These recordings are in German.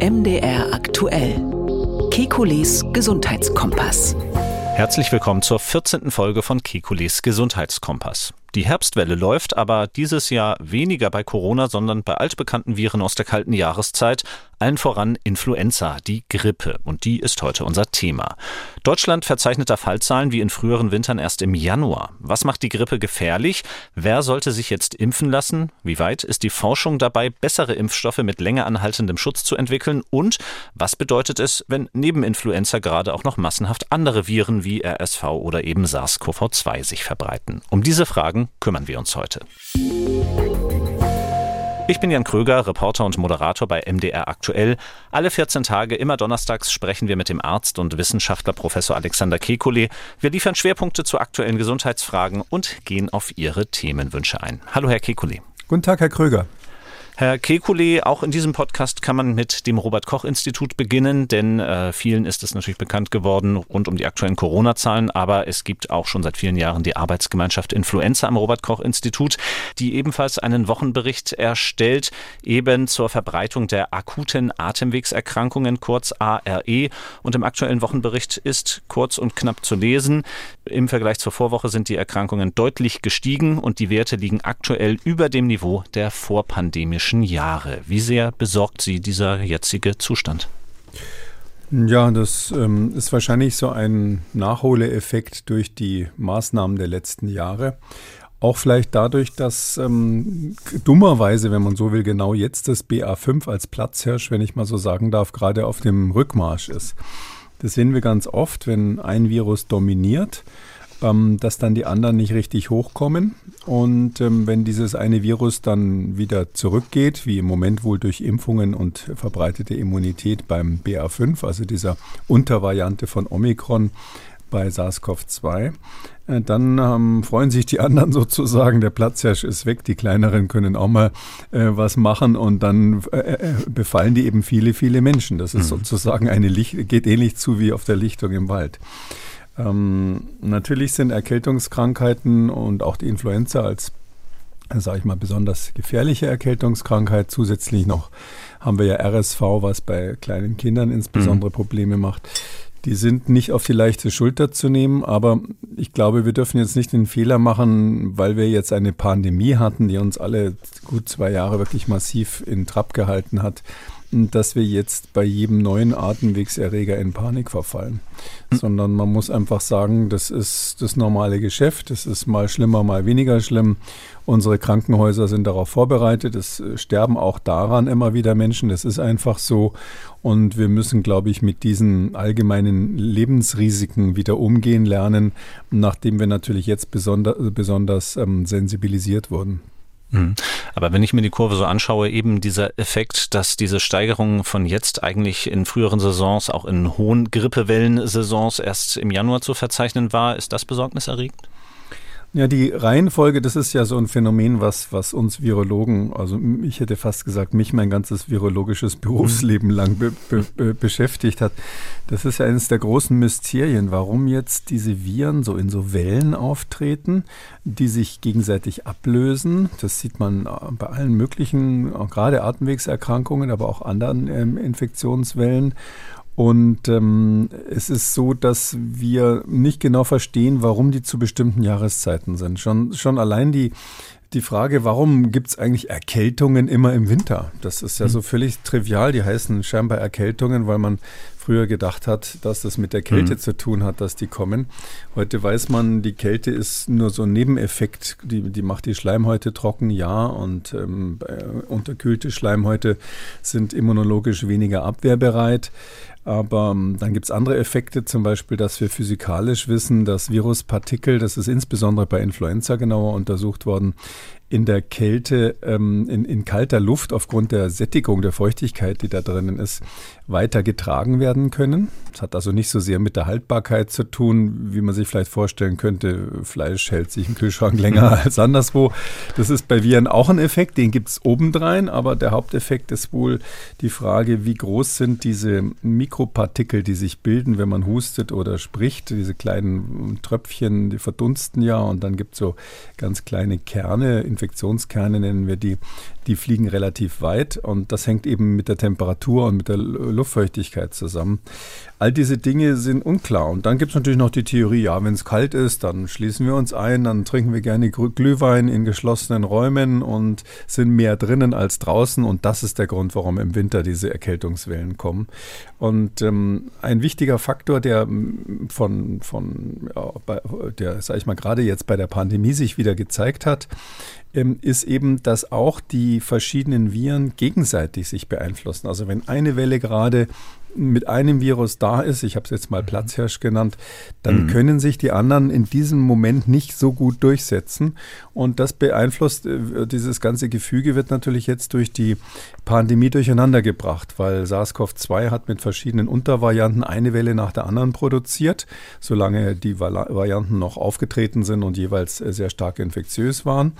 MDR aktuell. Kekules Gesundheitskompass. Herzlich willkommen zur 14. Folge von Kekules Gesundheitskompass. Die Herbstwelle läuft aber dieses Jahr weniger bei Corona, sondern bei altbekannten Viren aus der kalten Jahreszeit, allen voran Influenza, die Grippe. Und die ist heute unser Thema. Deutschland verzeichnet da Fallzahlen wie in früheren Wintern erst im Januar. Was macht die Grippe gefährlich? Wer sollte sich jetzt impfen lassen? Wie weit ist die Forschung dabei, bessere Impfstoffe mit länger anhaltendem Schutz zu entwickeln? Und was bedeutet es, wenn neben Influenza gerade auch noch massenhaft andere Viren wie RSV oder eben SARS-CoV-2 sich verbreiten? Um diese Fragen kümmern wir uns heute. Ich bin Jan Kröger, Reporter und Moderator bei MDR Aktuell. Alle 14 Tage, immer donnerstags, sprechen wir mit dem Arzt und Wissenschaftler Professor Alexander Kekulé. Wir liefern Schwerpunkte zu aktuellen Gesundheitsfragen und gehen auf Ihre Themenwünsche ein. Hallo, Herr Kekulé. Guten Tag, Herr Kröger. Herr Kekulé, auch in diesem Podcast kann man mit dem Robert-Koch-Institut beginnen, denn äh, vielen ist es natürlich bekannt geworden rund um die aktuellen Corona-Zahlen, aber es gibt auch schon seit vielen Jahren die Arbeitsgemeinschaft Influenza am Robert-Koch-Institut, die ebenfalls einen Wochenbericht erstellt, eben zur Verbreitung der akuten Atemwegserkrankungen, kurz ARE. Und im aktuellen Wochenbericht ist kurz und knapp zu lesen, im Vergleich zur Vorwoche sind die Erkrankungen deutlich gestiegen und die Werte liegen aktuell über dem Niveau der vorpandemischen politischen Jahre. Wie sehr besorgt Sie dieser jetzige Zustand? Ja, das ähm, ist wahrscheinlich so ein Nachholeffekt durch die Maßnahmen der letzten Jahre. Auch vielleicht dadurch, dass ähm, dummerweise, wenn man so will, genau jetzt das BA5 als Platzhirsch, wenn ich mal so sagen darf, gerade auf dem Rückmarsch ist. Das sehen wir ganz oft, wenn ein Virus dominiert ähm, dass dann die anderen nicht richtig hochkommen. Und ähm, wenn dieses eine Virus dann wieder zurückgeht, wie im Moment wohl durch Impfungen und verbreitete Immunität beim BA5, also dieser Untervariante von Omikron bei SARS-CoV-2, äh, dann ähm, freuen sich die anderen sozusagen, der Platzhirsch ist weg, die kleineren können auch mal äh, was machen und dann äh, äh befallen die eben viele, viele Menschen. Das ist mhm. sozusagen eine Licht, geht ähnlich zu wie auf der Lichtung im Wald. Ähm, natürlich sind Erkältungskrankheiten und auch die Influenza als, sage ich mal, besonders gefährliche Erkältungskrankheit. Zusätzlich noch haben wir ja RSV, was bei kleinen Kindern insbesondere mhm. Probleme macht. Die sind nicht auf die leichte Schulter zu nehmen, aber ich glaube, wir dürfen jetzt nicht den Fehler machen, weil wir jetzt eine Pandemie hatten, die uns alle gut zwei Jahre wirklich massiv in Trab gehalten hat, dass wir jetzt bei jedem neuen Atemwegserreger in Panik verfallen, hm. sondern man muss einfach sagen, das ist das normale Geschäft, das ist mal schlimmer, mal weniger schlimm. Unsere Krankenhäuser sind darauf vorbereitet, es sterben auch daran immer wieder Menschen, das ist einfach so und wir müssen, glaube ich, mit diesen allgemeinen Lebensrisiken wieder umgehen lernen, nachdem wir natürlich jetzt besonder, besonders ähm, sensibilisiert wurden. Mhm. Aber wenn ich mir die Kurve so anschaue, eben dieser Effekt, dass diese Steigerung von jetzt eigentlich in früheren Saisons, auch in hohen Grippewellen-Saisons erst im Januar zu verzeichnen war, ist das besorgniserregend? Ja, die Reihenfolge, das ist ja so ein Phänomen, was, was uns Virologen, also ich hätte fast gesagt, mich mein ganzes virologisches Berufsleben lang be, be, be, beschäftigt hat. Das ist ja eines der großen Mysterien, warum jetzt diese Viren so in so Wellen auftreten, die sich gegenseitig ablösen. Das sieht man bei allen möglichen, gerade Atemwegserkrankungen, aber auch anderen ähm, Infektionswellen. Und ähm, es ist so, dass wir nicht genau verstehen, warum die zu bestimmten Jahreszeiten sind. Schon, schon allein die, die Frage, warum gibt es eigentlich Erkältungen immer im Winter? Das ist ja hm. so völlig trivial. Die heißen scheinbar Erkältungen, weil man früher gedacht hat, dass das mit der Kälte mhm. zu tun hat, dass die kommen. Heute weiß man, die Kälte ist nur so ein Nebeneffekt. Die, die macht die Schleimhäute trocken, ja. Und ähm, unterkühlte Schleimhäute sind immunologisch weniger abwehrbereit. Aber ähm, dann gibt es andere Effekte, zum Beispiel, dass wir physikalisch wissen, dass Viruspartikel, das ist insbesondere bei Influenza genauer untersucht worden, in der Kälte, ähm, in, in kalter Luft aufgrund der Sättigung der Feuchtigkeit, die da drinnen ist, weiter getragen werden können. Das hat also nicht so sehr mit der Haltbarkeit zu tun, wie man sich vielleicht vorstellen könnte. Fleisch hält sich im Kühlschrank länger als anderswo. Das ist bei Viren auch ein Effekt, den gibt es obendrein, aber der Haupteffekt ist wohl die Frage, wie groß sind diese Mikropartikel, die sich bilden, wenn man hustet oder spricht. Diese kleinen Tröpfchen, die verdunsten ja und dann gibt es so ganz kleine Kerne, Infektionskerne nennen wir die, die fliegen relativ weit und das hängt eben mit der Temperatur und mit der Luftfeuchtigkeit zusammen. All diese Dinge sind unklar. Und dann gibt es natürlich noch die Theorie, ja, wenn es kalt ist, dann schließen wir uns ein, dann trinken wir gerne Glühwein in geschlossenen Räumen und sind mehr drinnen als draußen. Und das ist der Grund, warum im Winter diese Erkältungswellen kommen. Und ähm, ein wichtiger Faktor, der von, von ja, bei, der, sag ich mal, gerade jetzt bei der Pandemie sich wieder gezeigt hat, ähm, ist eben, dass auch die verschiedenen Viren gegenseitig sich beeinflussen. Also wenn eine Welle gerade mit einem Virus da ist, ich habe es jetzt mal mhm. Platzhirsch genannt, dann mhm. können sich die anderen in diesem Moment nicht so gut durchsetzen. Und das beeinflusst, äh, dieses ganze Gefüge wird natürlich jetzt durch die Pandemie durcheinander gebracht, weil SARS-CoV-2 hat mit verschiedenen Untervarianten eine Welle nach der anderen produziert, solange die Varianten noch aufgetreten sind und jeweils äh, sehr stark infektiös waren.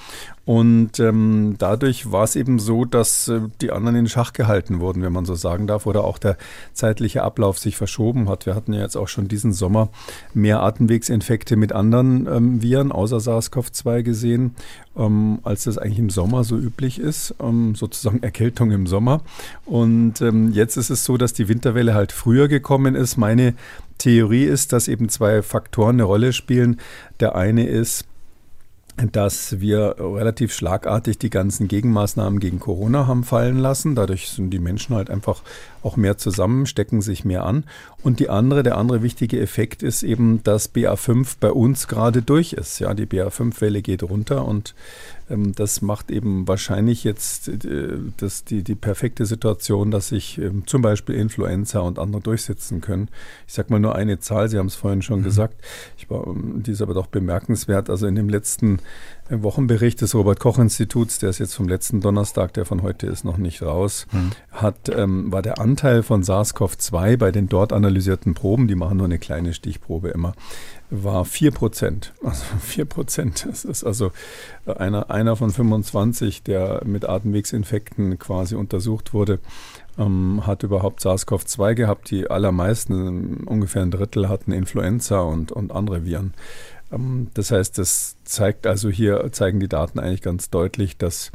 Und ähm, dadurch war es eben so, dass äh, die anderen in Schach gehalten wurden, wenn man so sagen darf, oder auch der zeitliche Ablauf sich verschoben hat. Wir hatten ja jetzt auch schon diesen Sommer mehr Atemwegsinfekte mit anderen ähm, Viren außer SARS-CoV-2 gesehen, ähm, als das eigentlich im Sommer so üblich ist, ähm, sozusagen Erkältung im Sommer. Und ähm, jetzt ist es so, dass die Winterwelle halt früher gekommen ist. Meine Theorie ist, dass eben zwei Faktoren eine Rolle spielen. Der eine ist, dass wir relativ schlagartig die ganzen Gegenmaßnahmen gegen Corona haben fallen lassen. Dadurch sind die Menschen halt einfach auch mehr zusammen, stecken sich mehr an. Und die andere, der andere wichtige Effekt ist eben, dass BA5 bei uns gerade durch ist. Ja, die BA5-Welle geht runter und ähm, das macht eben wahrscheinlich jetzt äh, das, die, die perfekte Situation, dass sich ähm, zum Beispiel Influenza und andere durchsetzen können. Ich sage mal nur eine Zahl, Sie haben es vorhin schon mhm. gesagt, ich war, ähm, die ist aber doch bemerkenswert. Also in dem letzten äh, Wochenbericht des Robert-Koch-Instituts, der ist jetzt vom letzten Donnerstag, der von heute ist noch nicht raus, mhm. hat, ähm, war der Anteil von SARS-CoV-2 bei den dort analysierten Proben, die machen nur eine kleine Stichprobe immer, war 4 Prozent. Also 4 Prozent. Das ist also einer, einer von 25, der mit Atemwegsinfekten quasi untersucht wurde, ähm, hat überhaupt SARS-CoV-2 gehabt. Die allermeisten, ungefähr ein Drittel, hatten Influenza und, und andere Viren. Ähm, das heißt, das zeigt also hier, zeigen die Daten eigentlich ganz deutlich, dass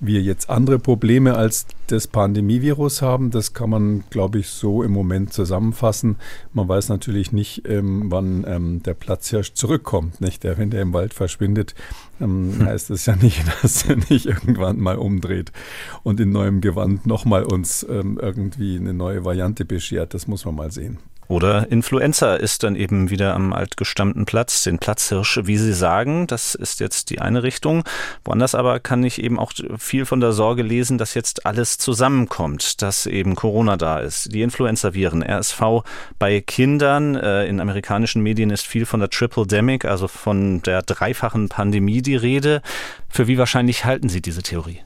wir jetzt andere Probleme als das Pandemievirus haben. Das kann man, glaube ich, so im Moment zusammenfassen. Man weiß natürlich nicht, ähm, wann ähm, der Platzhirsch zurückkommt. Nicht? Der, wenn der im Wald verschwindet, ähm, hm. heißt es ja nicht, dass er nicht irgendwann mal umdreht und in neuem Gewand nochmal uns irgendwie eine neue Variante beschert. Das muss man mal sehen. Oder Influenza ist dann eben wieder am altgestammten Platz, den Platzhirsch, wie Sie sagen. Das ist jetzt die eine Richtung. Woanders aber kann ich eben auch viel von der Sorge lesen, dass jetzt alles zusammenkommt, dass eben Corona da ist, die Influenza-Viren, RSV bei Kindern. Äh, in amerikanischen Medien ist viel von der Triple Demic, also von der dreifachen Pandemie die Rede. Für wie wahrscheinlich halten Sie diese Theorie?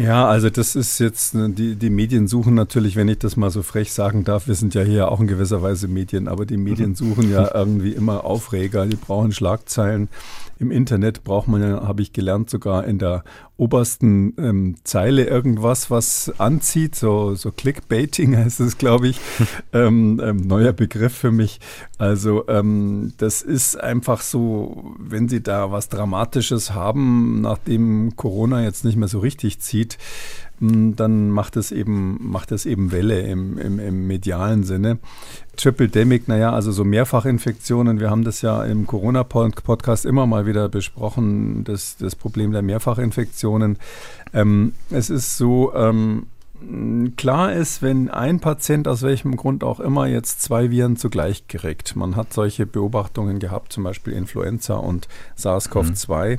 Ja, also das ist jetzt, ne, die, die Medien suchen natürlich, wenn ich das mal so frech sagen darf, wir sind ja hier auch in gewisser Weise Medien, aber die Medien suchen ja irgendwie immer Aufreger, die brauchen Schlagzeilen. Im Internet braucht man ja, habe ich gelernt, sogar in der obersten ähm, Zeile irgendwas, was anzieht. So, so Clickbaiting heißt es, glaube ich. ähm, ähm, neuer Begriff für mich. Also ähm, das ist einfach so, wenn Sie da was Dramatisches haben, nachdem Corona jetzt nicht mehr so richtig zieht, hm, dann macht es eben, macht es eben Welle im, im, im medialen Sinne. Triple Demic, naja, also so Mehrfachinfektionen, wir haben das ja im Corona-Podcast immer mal wieder besprochen, das, das Problem der Mehrfachinfektionen. Ähm, es ist so, ähm, klar ist, wenn ein Patient aus welchem Grund auch immer jetzt zwei Viren zugleich kriegt, man hat solche Beobachtungen gehabt, zum Beispiel Influenza und SARS-CoV-2,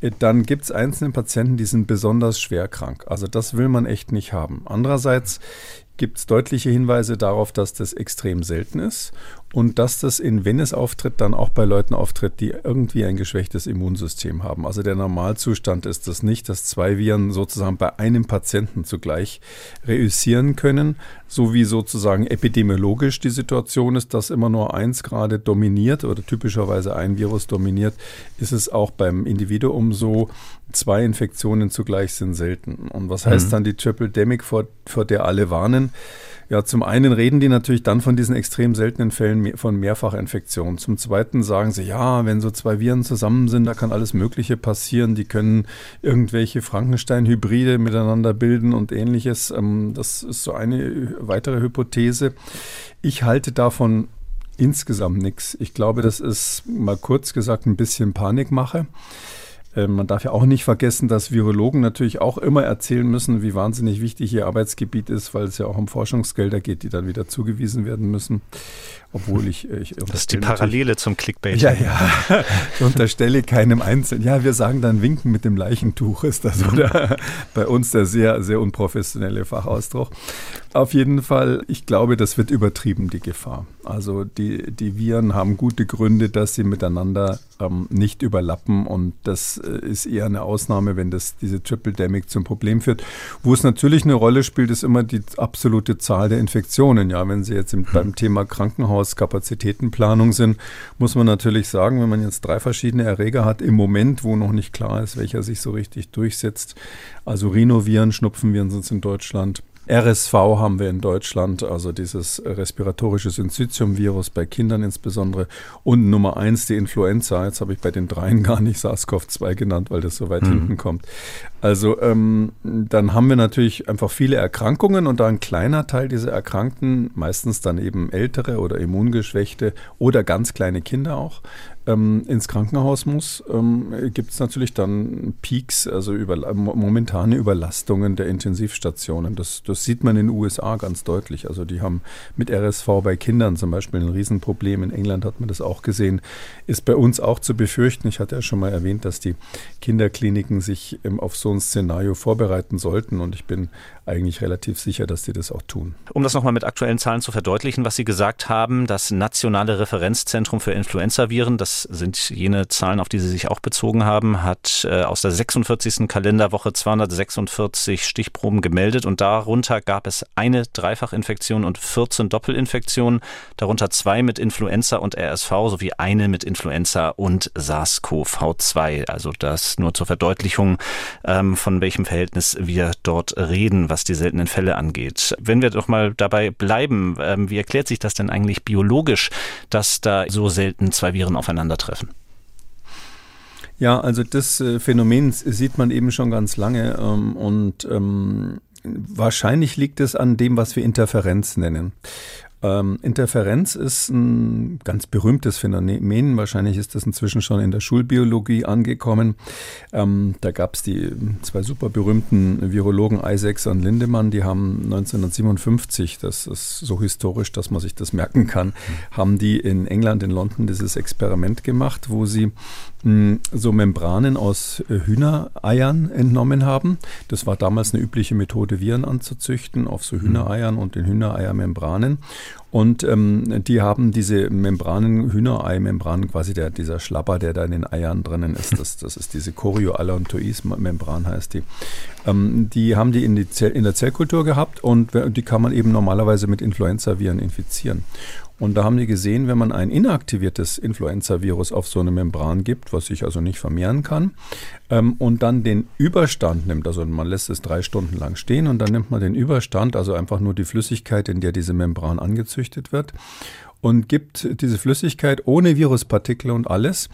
mhm. dann gibt es einzelne Patienten, die sind besonders schwer krank. Also das will man echt nicht haben. Andererseits gibt es deutliche Hinweise darauf, dass das extrem selten ist und dass das in, wenn es auftritt, dann auch bei Leuten auftritt, die irgendwie ein geschwächtes Immunsystem haben. Also der Normalzustand ist das nicht, dass zwei Viren sozusagen bei einem Patienten zugleich reüssieren können, so wie sozusagen epidemiologisch die Situation ist, dass immer nur eins gerade dominiert oder typischerweise ein Virus dominiert, ist es auch beim Individuum so, zwei Infektionen zugleich sind selten. Und was heißt mhm. dann die Triple Demic, vor, vor der alle warnen? Ja, zum einen reden die natürlich dann von diesen extrem seltenen Fällen von Mehrfachinfektionen. Zum zweiten sagen sie, ja, wenn so zwei Viren zusammen sind, da kann alles Mögliche passieren. Die können irgendwelche Frankenstein-Hybride miteinander bilden und ähnliches. Ähm, das ist so eine weitere Hypothese. Ich halte davon insgesamt nichts. Ich glaube, das ist mal kurz gesagt ein bisschen Panikmache. Ähm, man darf ja auch nicht vergessen, dass Virologen natürlich auch immer erzählen müssen, wie wahnsinnig wichtig ihr Arbeitsgebiet ist, weil es ja auch um Forschungsgelder geht, die dann wieder zugewiesen werden müssen. Obwohl ich. ich das ist die Parallele zum Clickbait. Ja, ja. Ich unterstelle keinem Einzelnen. Ja, wir sagen dann Winken mit dem Leichentuch, ist das, oder? Bei uns der sehr, sehr unprofessionelle Fachausdruck. Auf jeden Fall, ich glaube, das wird übertrieben, die Gefahr. Also die, die Viren haben gute Gründe, dass sie miteinander ähm, nicht überlappen und das äh, ist eher eine Ausnahme, wenn das diese Triple Demic zum Problem führt. Wo es natürlich eine Rolle spielt, ist immer die absolute Zahl der Infektionen. Ja, wenn Sie jetzt im, beim Thema Krankenhauskapazitätenplanung sind, muss man natürlich sagen, wenn man jetzt drei verschiedene Erreger hat im Moment, wo noch nicht klar ist, welcher sich so richtig durchsetzt, also Rhinoviren, Schnupfenviren sind es in Deutschland, RSV haben wir in Deutschland, also dieses respiratorische Syncytium-Virus bei Kindern insbesondere. Und Nummer eins die Influenza. Jetzt habe ich bei den dreien gar nicht SARS-CoV-2 genannt, weil das so weit mhm. hinten kommt. Also ähm, dann haben wir natürlich einfach viele Erkrankungen und da ein kleiner Teil dieser Erkrankten, meistens dann eben ältere oder immungeschwächte oder ganz kleine Kinder auch, ähm, ins Krankenhaus muss, ähm, gibt es natürlich dann Peaks, also über, momentane Überlastungen der Intensivstationen. Das, das sieht man in den USA ganz deutlich. Also die haben mit RSV bei Kindern zum Beispiel ein Riesenproblem. In England hat man das auch gesehen. Ist bei uns auch zu befürchten. Ich hatte ja schon mal erwähnt, dass die Kinderkliniken sich ähm, auf so ein Szenario vorbereiten sollten. Und ich bin eigentlich relativ sicher, dass sie das auch tun. Um das nochmal mit aktuellen Zahlen zu verdeutlichen, was Sie gesagt haben, das nationale Referenzzentrum für Influenzaviren, das sind jene Zahlen, auf die Sie sich auch bezogen haben, hat äh, aus der 46. Kalenderwoche 246 Stichproben gemeldet und darunter gab es eine Dreifachinfektion und 14 Doppelinfektionen, darunter zwei mit Influenza und RSV sowie eine mit Influenza und SARS-CoV-2. Also das nur zur Verdeutlichung, ähm, von welchem Verhältnis wir dort reden, was die seltenen Fälle angeht. Wenn wir doch mal dabei bleiben, ähm, wie erklärt sich das denn eigentlich biologisch, dass da so selten zwei Viren aufeinander aufeinandertreffen. Ja, also das äh, Phänomen sieht man eben schon ganz lange ähm, und ähm, wahrscheinlich liegt es an dem, was wir Interferenz nennen. Ähm, Interferenz ist ein ganz berühmtes Phänomen. Wahrscheinlich ist das inzwischen schon in der Schulbiologie angekommen. Ähm, da gab es die zwei super berühmten Virologen Isaacs und Lindemann, die haben 1957, das ist so historisch, dass man sich das merken kann, haben die in England, in London dieses Experiment gemacht, wo sie so Membranen aus äh, Hühnereiern entnommen haben. Das war damals eine übliche Methode, Viren anzuzüchten auf so Hühnereiern und den Hühnereiermembranen. Und ähm, die haben diese Membranen, Hühnerei-Membranen, quasi der, dieser Schlapper, der da in den Eiern drinnen ist, das, das ist diese Chorioallantois-Membran heißt die. Ähm, die haben die in, die Zell, in der Zellkultur gehabt und die kann man eben normalerweise mit Influenza-Viren infizieren. Und da haben die gesehen, wenn man ein inaktiviertes Influenza-Virus auf so eine Membran gibt, was sich also nicht vermehren kann, ähm, und dann den Überstand nimmt, also man lässt es drei Stunden lang stehen und dann nimmt man den Überstand, also einfach nur die Flüssigkeit, in der diese Membran angezüchtet wird, und gibt diese Flüssigkeit ohne Viruspartikel und alles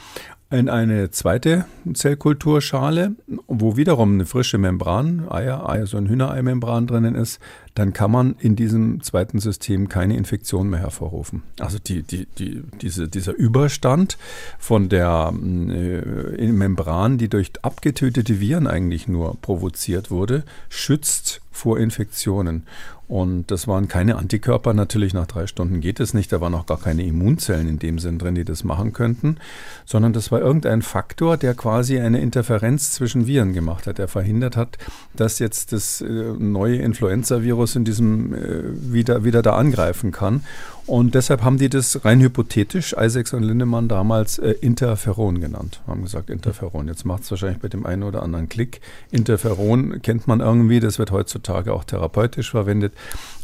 in eine zweite Zellkulturschale, wo wiederum eine frische Membran, Eier, Eier so ein Hühnereimembran drinnen ist, dann kann man in diesem zweiten System keine Infektion mehr hervorrufen. Also die, die, die, diese, dieser Überstand von der äh, Membran, die durch abgetötete Viren eigentlich nur provoziert wurde, schützt vor Infektionen. Und das waren keine Antikörper. Natürlich nach drei Stunden geht es nicht. Da waren auch gar keine Immunzellen in dem Sinn drin, die das machen könnten, sondern das war irgendein Faktor, der quasi eine Interferenz zwischen Viren gemacht hat. Der verhindert hat, dass jetzt das äh, neue Influenza-Virus in diesem äh, wieder, wieder da angreifen kann. Und deshalb haben die das rein hypothetisch, Isaacs und Lindemann damals äh, Interferon genannt. Haben gesagt Interferon. Jetzt macht es wahrscheinlich bei dem einen oder anderen Klick. Interferon kennt man irgendwie, das wird heutzutage auch therapeutisch verwendet.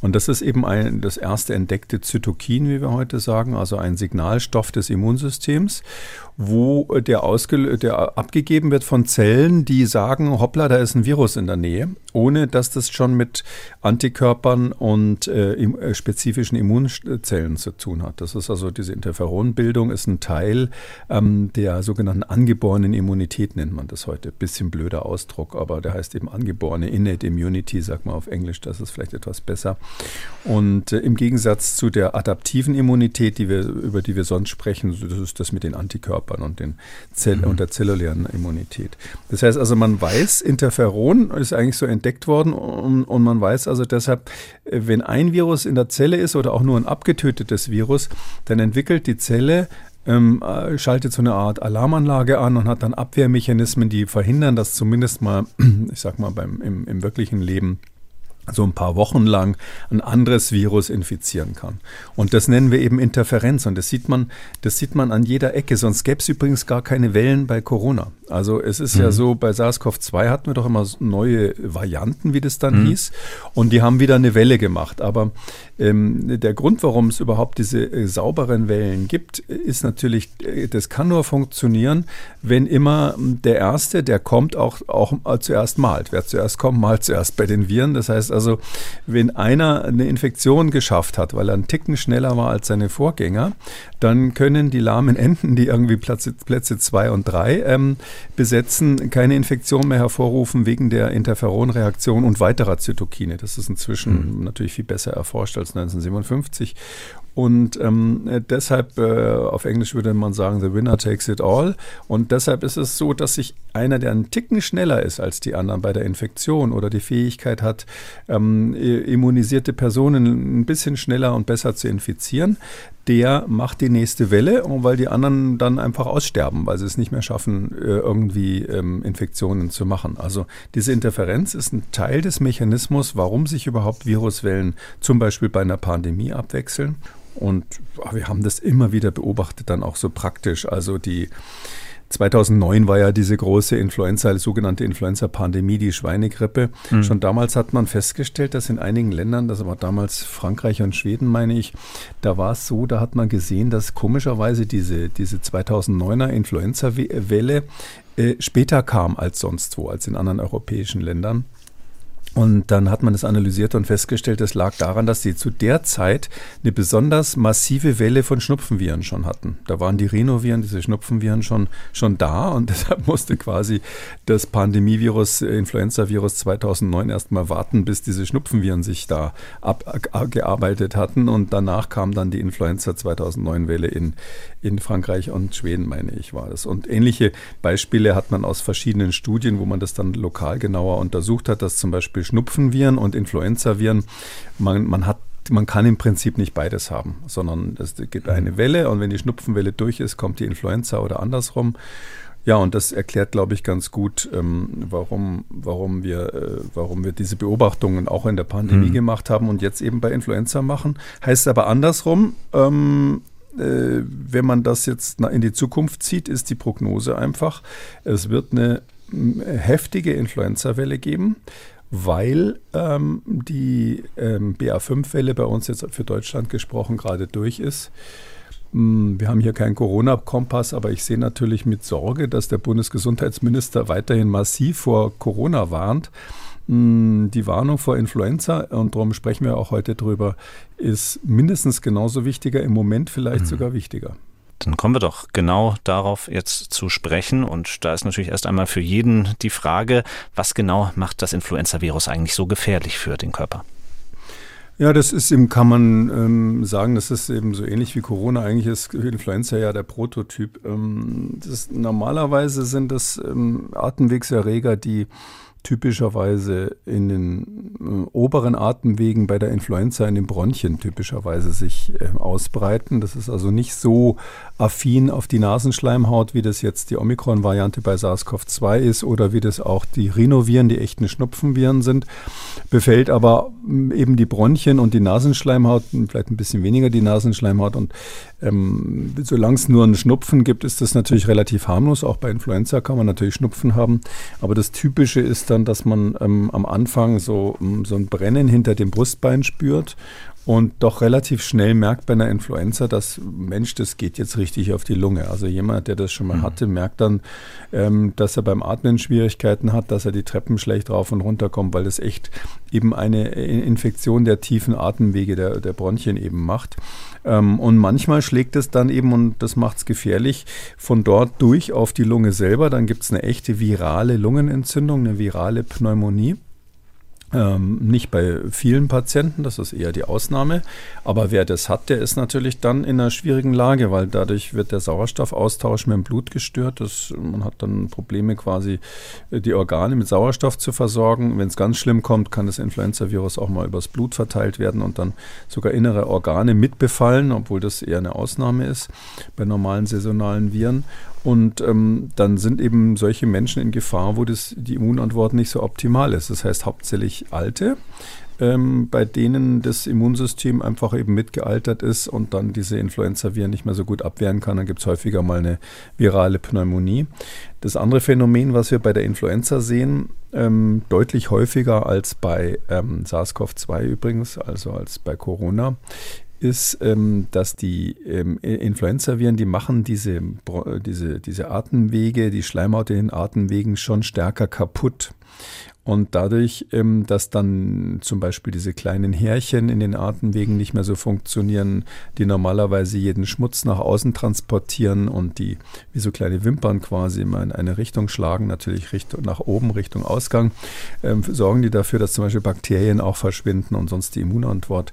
Und das ist eben ein, das erste entdeckte Zytokin, wie wir heute sagen, also ein Signalstoff des Immunsystems. Wo der, der abgegeben wird von Zellen, die sagen, hoppla, da ist ein Virus in der Nähe, ohne dass das schon mit Antikörpern und äh, äh spezifischen Immunzellen zu tun hat. Das ist also diese Interferonbildung ist ein Teil ähm, der sogenannten angeborenen Immunität, nennt man das heute. Bisschen blöder Ausdruck, aber der heißt eben angeborene Innate Immunity, sagt man auf Englisch, das ist vielleicht etwas besser. Und äh, im Gegensatz zu der adaptiven Immunität, die wir, über die wir sonst sprechen, das ist das mit den Antikörpern und, den Zell mhm. und der zellulären Immunität. Das heißt also, man weiß, Interferon ist eigentlich so entdeckt worden und, und man weiß also deshalb, äh, wenn ein Virus in der Zelle ist oder auch nur ein abgetötetes Virus, dann entwickelt die Zelle ähm, äh, schaltet so eine Art Alarmanlage an und hat dann Abwehrmechanismen, die verhindern, dass zumindest mal, ich sag mal, beim, im, im wirklichen Leben so ein paar Wochen lang ein anderes Virus infizieren kann. Und das nennen wir eben Interferenz. Und das sieht man, das sieht man an jeder Ecke. Sonst gäbe es übrigens gar keine Wellen bei Corona. Also es ist mhm. ja so, bei SARS-CoV-2 hatten wir doch immer neue Varianten, wie das dann mhm. hieß. Und die haben wieder eine Welle gemacht. Aber ähm, der Grund, warum es überhaupt diese äh, sauberen Wellen gibt, ist natürlich, äh, das kann nur funktionieren, wenn immer der Erste, der kommt, auch, auch zuerst malt. Wer zuerst kommt, malt zuerst bei den Viren. Das heißt also, wenn einer eine Infektion geschafft hat, weil er einen Ticken schneller war als seine Vorgänger, dann können die lahmen Enten, die irgendwie Plätze, Plätze zwei und drei ähm, besetzen, keine Infektion mehr hervorrufen wegen der Interferonreaktion und weiterer Zytokine. Das ist inzwischen mhm. natürlich viel besser erforscht als 1957. Und ähm, deshalb, äh, auf Englisch würde man sagen, the winner takes it all. Und deshalb ist es so, dass sich einer, der einen Ticken schneller ist als die anderen bei der Infektion oder die Fähigkeit hat, ähm, immunisierte Personen ein bisschen schneller und besser zu infizieren, der macht die nächste Welle, weil die anderen dann einfach aussterben, weil sie es nicht mehr schaffen, äh, irgendwie ähm, Infektionen zu machen. Also diese Interferenz ist ein Teil des Mechanismus, warum sich überhaupt Viruswellen zum Beispiel bei einer Pandemie abwechseln. Und wir haben das immer wieder beobachtet, dann auch so praktisch. Also die 2009 war ja diese große Influenza, die sogenannte Influenza-Pandemie, die Schweinegrippe. Mhm. Schon damals hat man festgestellt, dass in einigen Ländern, das war damals Frankreich und Schweden, meine ich, da war es so, da hat man gesehen, dass komischerweise diese, diese 2009er Influenza-Welle äh, später kam als sonst wo, als in anderen europäischen Ländern. Und dann hat man das analysiert und festgestellt, es lag daran, dass sie zu der Zeit eine besonders massive Welle von Schnupfenviren schon hatten. Da waren die Rhinoviren, diese Schnupfenviren schon, schon da und deshalb musste quasi das Pandemievirus, Influenza-Virus 2009 erstmal warten, bis diese Schnupfenviren sich da abgearbeitet hatten und danach kam dann die Influenza 2009-Welle in, in Frankreich und Schweden, meine ich, war das. Und ähnliche Beispiele hat man aus verschiedenen Studien, wo man das dann lokal genauer untersucht hat, dass zum Beispiel Schnupfenviren und Influenzaviren, man, man hat man kann im Prinzip nicht beides haben, sondern es gibt eine Welle und wenn die Schnupfenwelle durch ist, kommt die Influenza oder andersrum. Ja, und das erklärt, glaube ich, ganz gut, ähm, warum, warum, wir, äh, warum wir diese Beobachtungen auch in der Pandemie mhm. gemacht haben und jetzt eben bei Influenza machen. Heißt aber andersrum, ähm, äh, wenn man das jetzt in die Zukunft zieht, ist die Prognose einfach, es wird eine heftige Influenza-Welle geben weil ähm, die ähm, BA5-Welle bei uns jetzt für Deutschland gesprochen gerade durch ist. Hm, wir haben hier keinen Corona-Kompass, aber ich sehe natürlich mit Sorge, dass der Bundesgesundheitsminister weiterhin massiv vor Corona warnt. Hm, die Warnung vor Influenza, und darum sprechen wir auch heute drüber, ist mindestens genauso wichtiger, im Moment vielleicht mhm. sogar wichtiger. Dann kommen wir doch genau darauf jetzt zu sprechen. Und da ist natürlich erst einmal für jeden die Frage, was genau macht das Influenza-Virus eigentlich so gefährlich für den Körper? Ja, das ist eben, kann man ähm, sagen, das ist eben so ähnlich wie Corona. Eigentlich ist Influenza ja der Prototyp. Ähm, das, normalerweise sind das ähm, Atemwegserreger, die typischerweise in den äh, oberen Atemwegen bei der Influenza in den Bronchien typischerweise sich äh, ausbreiten. Das ist also nicht so affin auf die Nasenschleimhaut, wie das jetzt die Omikron-Variante bei SARS-CoV-2 ist oder wie das auch die Rhinoviren, die echten Schnupfenviren sind. Befällt aber mm, eben die Bronchien und die Nasenschleimhaut, vielleicht ein bisschen weniger die Nasenschleimhaut. Und ähm, solange es nur einen Schnupfen gibt, ist das natürlich relativ harmlos. Auch bei Influenza kann man natürlich Schnupfen haben. Aber das Typische ist dann, dass man ähm, am Anfang so, mm, so ein Brennen hinter dem Brustbein spürt und doch relativ schnell merkt bei einer Influenza, dass Mensch, das geht jetzt richtig auf die Lunge. Also jemand, der das schon mal mhm. hatte, merkt dann, ähm, dass er beim Atmen Schwierigkeiten hat, dass er die Treppen schlecht rauf und runter kommt, weil das echt eben eine Infektion der tiefen Atemwege der, der Bronchien eben macht. Ähm, und manchmal schlägt es dann eben, und das macht es gefährlich, von dort durch auf die Lunge selber. Dann gibt es eine echte virale Lungenentzündung, eine virale Pneumonie. Ähm, nicht bei vielen Patienten, das ist eher die Ausnahme. Aber wer das hat, der ist natürlich dann in einer schwierigen Lage, weil dadurch wird der Sauerstoffaustausch mit dem Blut gestört. Das, man hat dann Probleme, quasi äh, die Organe mit Sauerstoff zu versorgen. Wenn es ganz schlimm kommt, kann das Influenza-Virus auch mal übers Blut verteilt werden und dann sogar innere Organe mitbefallen, obwohl das eher eine Ausnahme ist bei normalen saisonalen Viren. Und ähm, dann sind eben solche Menschen in Gefahr, wo das, die Immunantwort nicht so optimal ist. Das heißt hauptsächlich Alte, ähm, bei denen das Immunsystem einfach eben mitgealtert ist und dann diese Influenza-Viren nicht mehr so gut abwehren kann. Dann gibt es häufiger mal eine virale Pneumonie. Das andere Phänomen, was wir bei der Influenza sehen, ähm, deutlich häufiger als bei ähm, SARS-CoV-2 übrigens, also als bei Corona, ist, ähm, dass die ähm, Influenza-Viren, die machen diese, diese, diese Atemwege, die Schleimhaut in den Atemwegen schon stärker kaputt. Und dadurch, ähm, dass dann zum Beispiel diese kleinen Härchen in den Atemwegen nicht mehr so funktionieren, die normalerweise jeden Schmutz nach außen transportieren und die wie so kleine Wimpern quasi immer in eine Richtung schlagen, natürlich Richtung, nach oben, Richtung Ausgang, ähm, sorgen die dafür, dass zum Beispiel Bakterien auch verschwinden und sonst die Immunantwort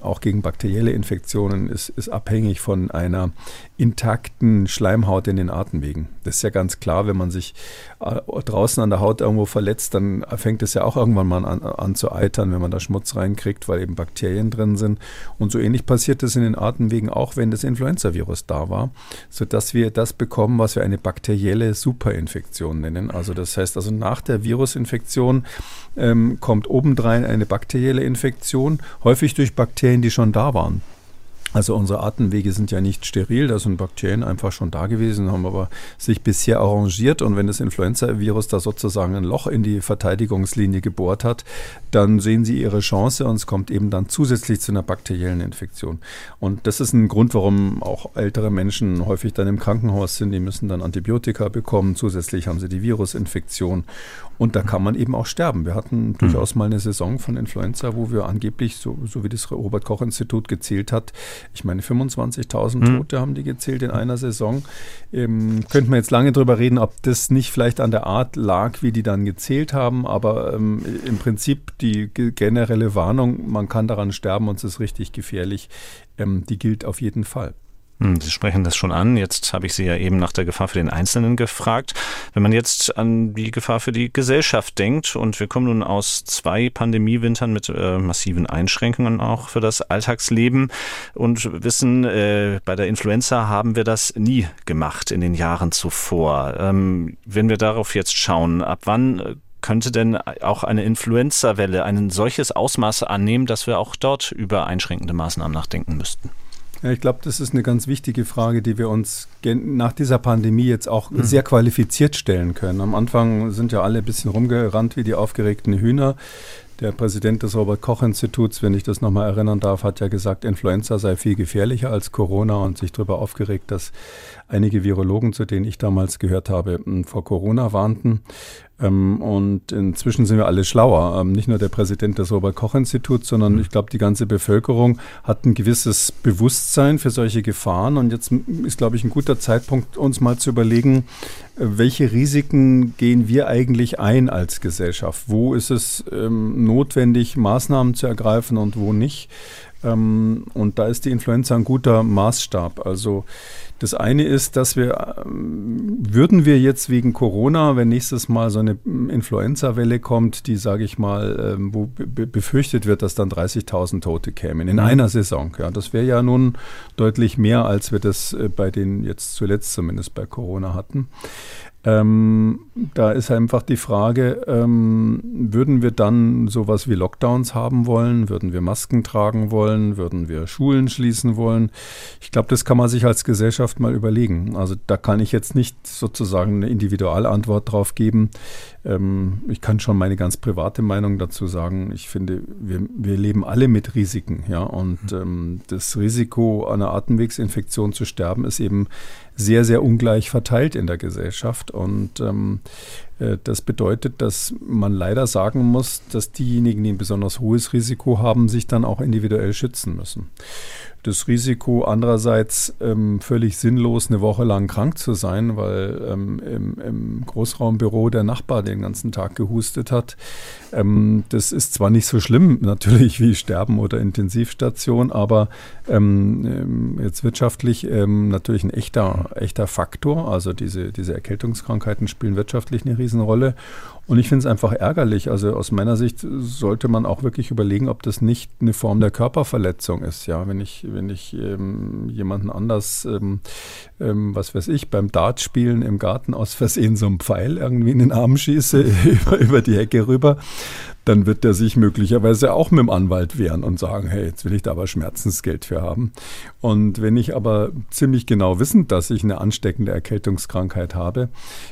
auch gegen bakterielle Infektionen ist, ist abhängig von einer intakten Schleimhaut in den Atemwegen. Das ist ja ganz klar, wenn man sich äh, draußen an der Haut irgendwo verletzt, dann fängt es ja auch irgendwann mal an, an zu eitern, wenn man da Schmutz reinkriegt, weil eben Bakterien drin sind. Und so ähnlich passiert es in den Atemwegen auch, wenn das Influenza-Virus da war, sodass wir das bekommen, was wir eine bakterielle Superinfektion nennen. Also das heißt also nach der Virusinfektion ähm, kommt obendrein eine bakterielle Infektion, häufig durch Bakterien, die schon da waren. Also unsere Atemwege sind ja nicht steril, da sind Bakterien einfach schon da gewesen, haben aber sich bisher arrangiert und wenn das Influenza-Virus da sozusagen ein Loch in die Verteidigungslinie gebohrt hat, dann sehen sie ihre Chance und es kommt eben dann zusätzlich zu einer bakteriellen Infektion. Und das ist ein Grund, warum auch ältere Menschen häufig dann im Krankenhaus sind, die müssen dann Antibiotika bekommen, zusätzlich haben sie die Virusinfektion und da kann man eben auch sterben. Wir hatten mhm. durchaus mal eine Saison von Influenza, wo wir angeblich, so, so wie das Robert-Koch-Institut gezählt hat, ich meine 25.000 mhm. Tote haben die gezählt in einer Saison. Ähm, könnte man jetzt lange darüber reden, ob das nicht vielleicht an der Art lag, wie die dann gezählt haben, aber ähm, im Prinzip die generelle Warnung, man kann daran sterben und es ist richtig gefährlich, ähm, die gilt auf jeden Fall. Hm, Sie sprechen das schon an. Jetzt habe ich Sie ja eben nach der Gefahr für den Einzelnen gefragt. Wenn man jetzt an die Gefahr für die Gesellschaft denkt und wir kommen nun aus zwei Pandemiewintern mit äh, massiven Einschränkungen auch für das Alltagsleben und wissen, äh, bei der Influenza haben wir das nie gemacht in den Jahren zuvor. Ähm, wenn wir darauf jetzt schauen, ab wann könnte denn auch eine Influenza-Welle ein solches Ausmaß annehmen, dass wir auch dort über einschränkende Maßnahmen nachdenken müssten? Ja, ich glaube, das ist eine ganz wichtige Frage, die wir uns nach dieser Pandemie jetzt auch mhm. sehr qualifiziert stellen können. Am Anfang sind ja alle ein bisschen rumgerannt wie die aufgeregten Hühner. Der Präsident des Robert-Koch-Instituts, wenn ich das nochmal erinnern darf, hat ja gesagt, Influenza sei viel gefährlicher als Corona und sich darüber aufgeregt, dass einige Virologen, zu denen ich damals gehört habe, vor Corona warnten. Ähm, und inzwischen sind wir alle schlauer. Ähm, nicht nur der Präsident des Robert-Koch-Instituts, sondern mhm. ich glaube, die ganze Bevölkerung hat ein gewisses Bewusstsein für solche Gefahren. Und jetzt ist, glaube ich, ein guter Zeitpunkt, uns mal zu überlegen, äh, welche Risiken gehen wir eigentlich ein als Gesellschaft? Wo ist es ähm, notwendig, Maßnahmen zu ergreifen und wo nicht? Ähm, und da ist die Influenza ein guter Maßstab. Also das eine ist, dass wir, ähm, würden wir jetzt wegen Corona, wenn nächstes Mal so eine Influenza-Welle kommt, die, sage ich mal, ähm, wo befürchtet wird, dass dann 30.000 Tote kämen in mhm. einer Saison. Ja, das wäre ja nun deutlich mehr, als wir das äh, bei den jetzt zuletzt zumindest bei Corona hatten. Ähm, da ist einfach die Frage, ähm, würden wir dann sowas wie Lockdowns haben wollen? Würden wir Masken tragen wollen? Würden wir Schulen schließen wollen? Ich glaube, das kann man sich als Gesellschaft Gesellschaft mal überlegen. Also da kann ich jetzt nicht sozusagen eine Individualantwort drauf geben. Ähm, ich kann schon meine ganz private Meinung dazu sagen. Ich finde, wir, wir leben alle mit Risiken, ja. Und mhm. ähm, das Risiko, einer Atemwegsinfektion zu sterben, ist eben sehr, sehr ungleich verteilt in der Gesellschaft. Und ähm, äh, das bedeutet, dass man leider sagen muss, dass diejenigen, die ein besonders hohes Risiko haben, sich dann auch individuell schützen müssen das Risiko andererseits ähm, völlig sinnlos eine Woche lang krank zu sein, weil ähm, im, im, Großraumbüro der Nachbar den ganzen Tag gehustet hat. Ähm, das ist zwar nicht so schlimm natürlich wie Sterben oder Intensivstation, aber ähm, ähm, jetzt wirtschaftlich ähm, natürlich ein echter, echter Faktor. Also diese, diese Erkältungskrankheiten spielen wirtschaftlich eine Riesenrolle. Und ich finde es einfach ärgerlich. Also aus meiner Sicht sollte man auch wirklich überlegen, ob das nicht eine Form der Körperverletzung ist. Ja, wenn ich, wenn ich ähm, jemanden anders, ähm, ähm, was weiß ich, beim Dartspielen im Garten aus Versehen so einen Pfeil irgendwie in den Arm schieße, über, über die Hecke rüber, dann wird er sich möglicherweise auch mit dem Anwalt wehren und sagen, hey, jetzt will ich da aber Schmerzensgeld für haben. Und wenn ich aber ziemlich genau wissend, dass ich eine ansteckende Erkältungskrankheit habe,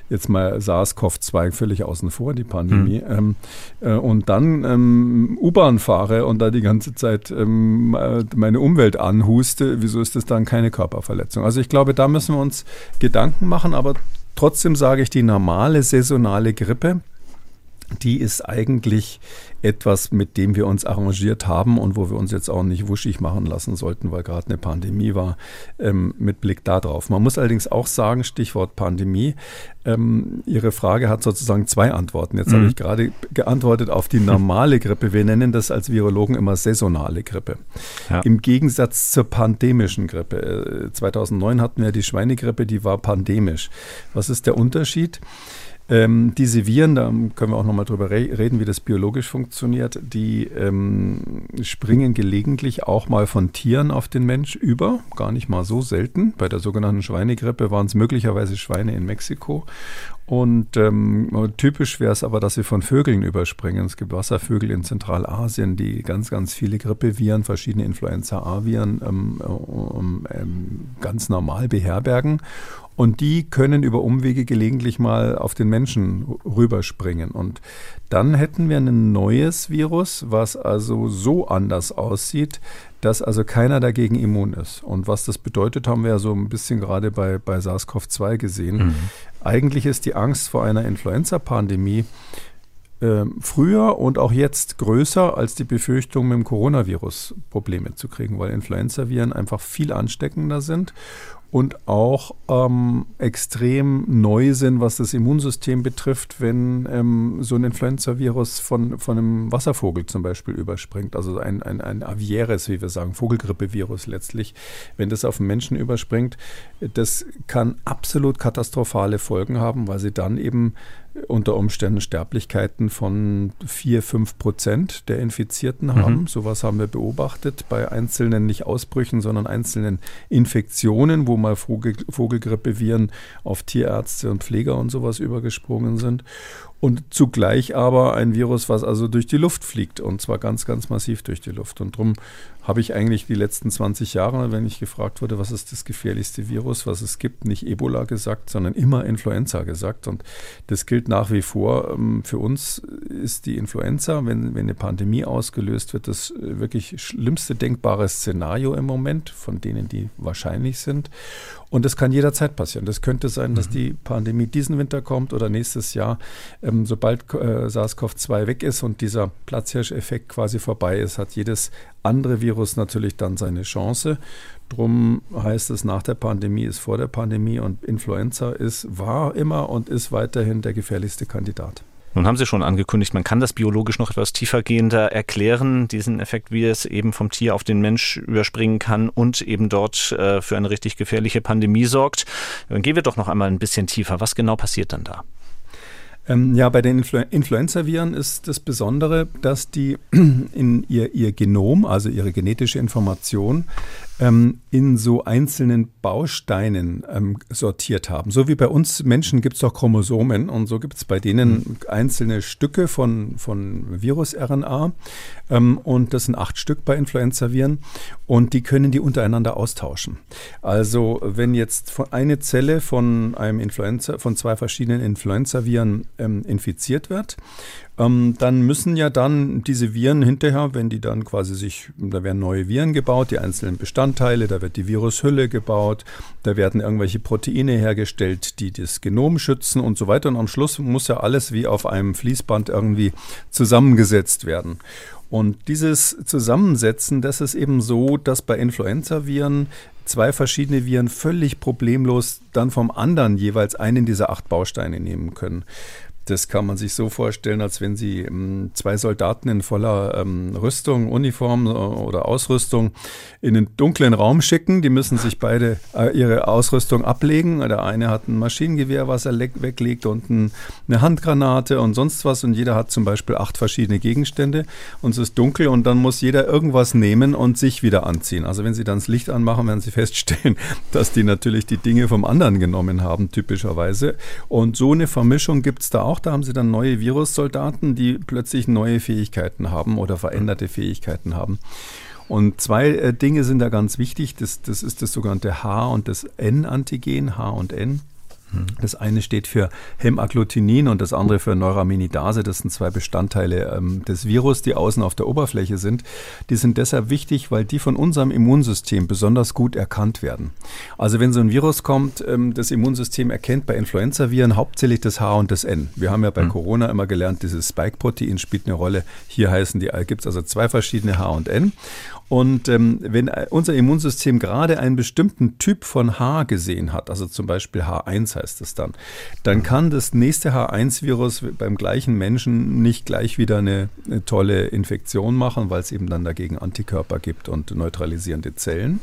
jetzt mal SARS-CoV-2 völlig außen vor, die Pandemie, mhm. ähm, äh, und dann ähm, U-Bahn fahre und da die ganze Zeit ähm, äh, meine Umwelt anhuste, wieso ist das dann keine Körperverletzung? Also ich glaube, da müssen wir uns Gedanken machen, aber trotzdem sage ich, die normale saisonale Grippe, die ist eigentlich etwas, mit dem wir uns arrangiert haben und wo wir uns jetzt auch nicht wuschig machen lassen sollten, weil gerade eine Pandemie war, ähm, mit Blick darauf. Man muss allerdings auch sagen, Stichwort Pandemie, ähm, Ihre Frage hat sozusagen zwei Antworten. Jetzt mhm. habe ich gerade geantwortet auf die normale Grippe. Wir nennen das als Virologen immer saisonale Grippe. Ja. Im Gegensatz zur pandemischen Grippe. 2009 äh, hatten wir die Schweinegrippe, die war pandemisch. Was ist der Unterschied? Ähm, diese Viren, da können wir auch nochmal drüber re reden, wie das biologisch funktioniert, die ähm, springen gelegentlich auch mal von Tieren auf den Mensch über, gar nicht mal so selten. Bei der sogenannten Schweinegrippe waren es möglicherweise Schweine in Mexiko. Und ähm, typisch wäre es aber, dass sie von Vögeln überspringen. Es gibt Wasservögel in Zentralasien, die ganz, ganz viele Grippeviren, verschiedene Influenza-A-Viren ähm, ähm, ganz normal beherbergen. Und die können über Umwege gelegentlich mal auf den Menschen rüberspringen. Und dann hätten wir ein neues Virus, was also so anders aussieht, dass also keiner dagegen immun ist. Und was das bedeutet, haben wir ja so ein bisschen gerade bei, bei SARS-CoV-2 gesehen. Mhm. Eigentlich ist die Angst vor einer Influenza-Pandemie äh, früher und auch jetzt größer als die Befürchtung, mit dem Coronavirus Probleme zu kriegen, weil Influenza-Viren einfach viel ansteckender sind und auch ähm, extrem neu sind, was das Immunsystem betrifft, wenn ähm, so ein Influenza-Virus von, von einem Wasservogel zum Beispiel überspringt. Also ein, ein, ein avieres, wie wir sagen, Vogelgrippevirus letztlich. Wenn das auf den Menschen überspringt, das kann absolut katastrophale Folgen haben, weil sie dann eben unter Umständen Sterblichkeiten von 4, 5 Prozent der Infizierten mhm. haben. Sowas haben wir beobachtet bei einzelnen, nicht Ausbrüchen, sondern einzelnen Infektionen, wo mal Vogel, Vogelgrippeviren auf Tierärzte und Pfleger und sowas übergesprungen sind und zugleich aber ein Virus, was also durch die Luft fliegt und zwar ganz, ganz massiv durch die Luft. Und darum habe ich eigentlich die letzten 20 Jahre, wenn ich gefragt wurde, was ist das gefährlichste Virus, was es gibt, nicht Ebola gesagt, sondern immer Influenza gesagt. Und das gilt nach wie vor. Ähm, für uns ist die Influenza, wenn, wenn eine Pandemie ausgelöst wird, das wirklich schlimmste denkbare Szenario im Moment, von denen die wahrscheinlich sind. Und das kann jederzeit passieren. Das könnte sein, dass mhm. die Pandemie diesen Winter kommt oder nächstes Jahr, ähm, sobald äh, SARS-CoV-2 weg ist und dieser Platzhirscheffekt quasi vorbei ist, hat jedes andere Virus natürlich dann seine Chance. Drum heißt es, nach der Pandemie ist vor der Pandemie und Influenza ist, war immer und ist weiterhin der gefährlichste Kandidat. Nun haben Sie schon angekündigt, man kann das biologisch noch etwas tiefergehender erklären, diesen Effekt, wie es eben vom Tier auf den Mensch überspringen kann und eben dort äh, für eine richtig gefährliche Pandemie sorgt. Dann gehen wir doch noch einmal ein bisschen tiefer. Was genau passiert dann da? Ähm, ja, bei den Influ Influenza-Viren ist das Besondere, dass die in ihr, ihr Genom, also ihre genetische Information, ähm, in so einzelnen Bausteinen ähm, sortiert haben. So wie bei uns Menschen gibt es doch Chromosomen und so gibt es bei denen mhm. einzelne Stücke von, von Virus-RNA ähm, und das sind acht Stück bei Influenza-Viren und die können die untereinander austauschen. Also wenn jetzt eine Zelle von einem Influenza, von zwei verschiedenen Influenza-Viren ähm, infiziert wird, ähm, dann müssen ja dann diese Viren hinterher, wenn die dann quasi sich, da werden neue Viren gebaut, die einzelnen Bestandteile, da wird die Virushülle gebaut, da werden irgendwelche Proteine hergestellt, die das Genom schützen und so weiter. Und am Schluss muss ja alles wie auf einem Fließband irgendwie zusammengesetzt werden. Und dieses Zusammensetzen, das ist eben so, dass bei Influenza-Viren zwei verschiedene Viren völlig problemlos dann vom anderen jeweils einen dieser acht Bausteine nehmen können. Das kann man sich so vorstellen, als wenn Sie ähm, zwei Soldaten in voller ähm, Rüstung, Uniform äh, oder Ausrüstung in einen dunklen Raum schicken. Die müssen sich beide äh, ihre Ausrüstung ablegen. Der eine hat ein Maschinengewehr, was er weglegt und ein, eine Handgranate und sonst was. Und jeder hat zum Beispiel acht verschiedene Gegenstände. Und es ist dunkel und dann muss jeder irgendwas nehmen und sich wieder anziehen. Also wenn Sie dann das Licht anmachen, werden Sie feststellen, dass die natürlich die Dinge vom anderen genommen haben, typischerweise. Und so eine Vermischung gibt es da auch auch. Da haben sie dann neue Virussoldaten, die plötzlich neue Fähigkeiten haben oder veränderte Fähigkeiten haben. Und zwei äh, Dinge sind da ganz wichtig. Das, das ist das sogenannte H- und das N-Antigen, H und N. Das eine steht für Hämaggglutinin und das andere für Neuraminidase. Das sind zwei Bestandteile ähm, des Virus, die außen auf der Oberfläche sind. Die sind deshalb wichtig, weil die von unserem Immunsystem besonders gut erkannt werden. Also wenn so ein Virus kommt, ähm, das Immunsystem erkennt bei Influenzaviren hauptsächlich das H und das N. Wir haben ja bei mhm. Corona immer gelernt, dieses Spike-Protein spielt eine Rolle. Hier heißen die, gibt es also zwei verschiedene H und N. Und ähm, wenn unser Immunsystem gerade einen bestimmten Typ von H gesehen hat, also zum Beispiel H1 heißt es dann, dann kann das nächste H1-Virus beim gleichen Menschen nicht gleich wieder eine, eine tolle Infektion machen, weil es eben dann dagegen Antikörper gibt und neutralisierende Zellen.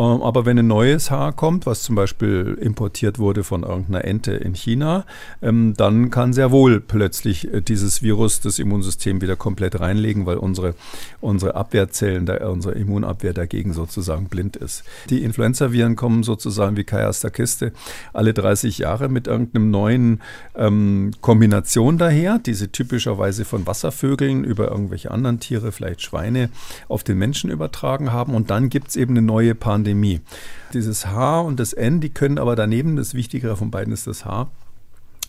Ähm, aber wenn ein neues Haar kommt, was zum Beispiel importiert wurde von irgendeiner Ente in China, ähm, dann kann sehr wohl plötzlich äh, dieses Virus das Immunsystem wieder komplett reinlegen, weil unsere, unsere Abwehrzellen, unsere Immunabwehr dagegen sozusagen blind ist. Die Influenza-Viren kommen sozusagen wie Kai aus der Kiste alle 30 Jahre mit irgendeinem neuen ähm, Kombination daher, die sie typischerweise von Wasservögeln über irgendwelche anderen Tiere, vielleicht Schweine, auf den Menschen übertragen haben. Und dann gibt es eben eine neue Pandemie Pandemie. Dieses H und das N, die können aber daneben, das Wichtigere von beiden ist das H,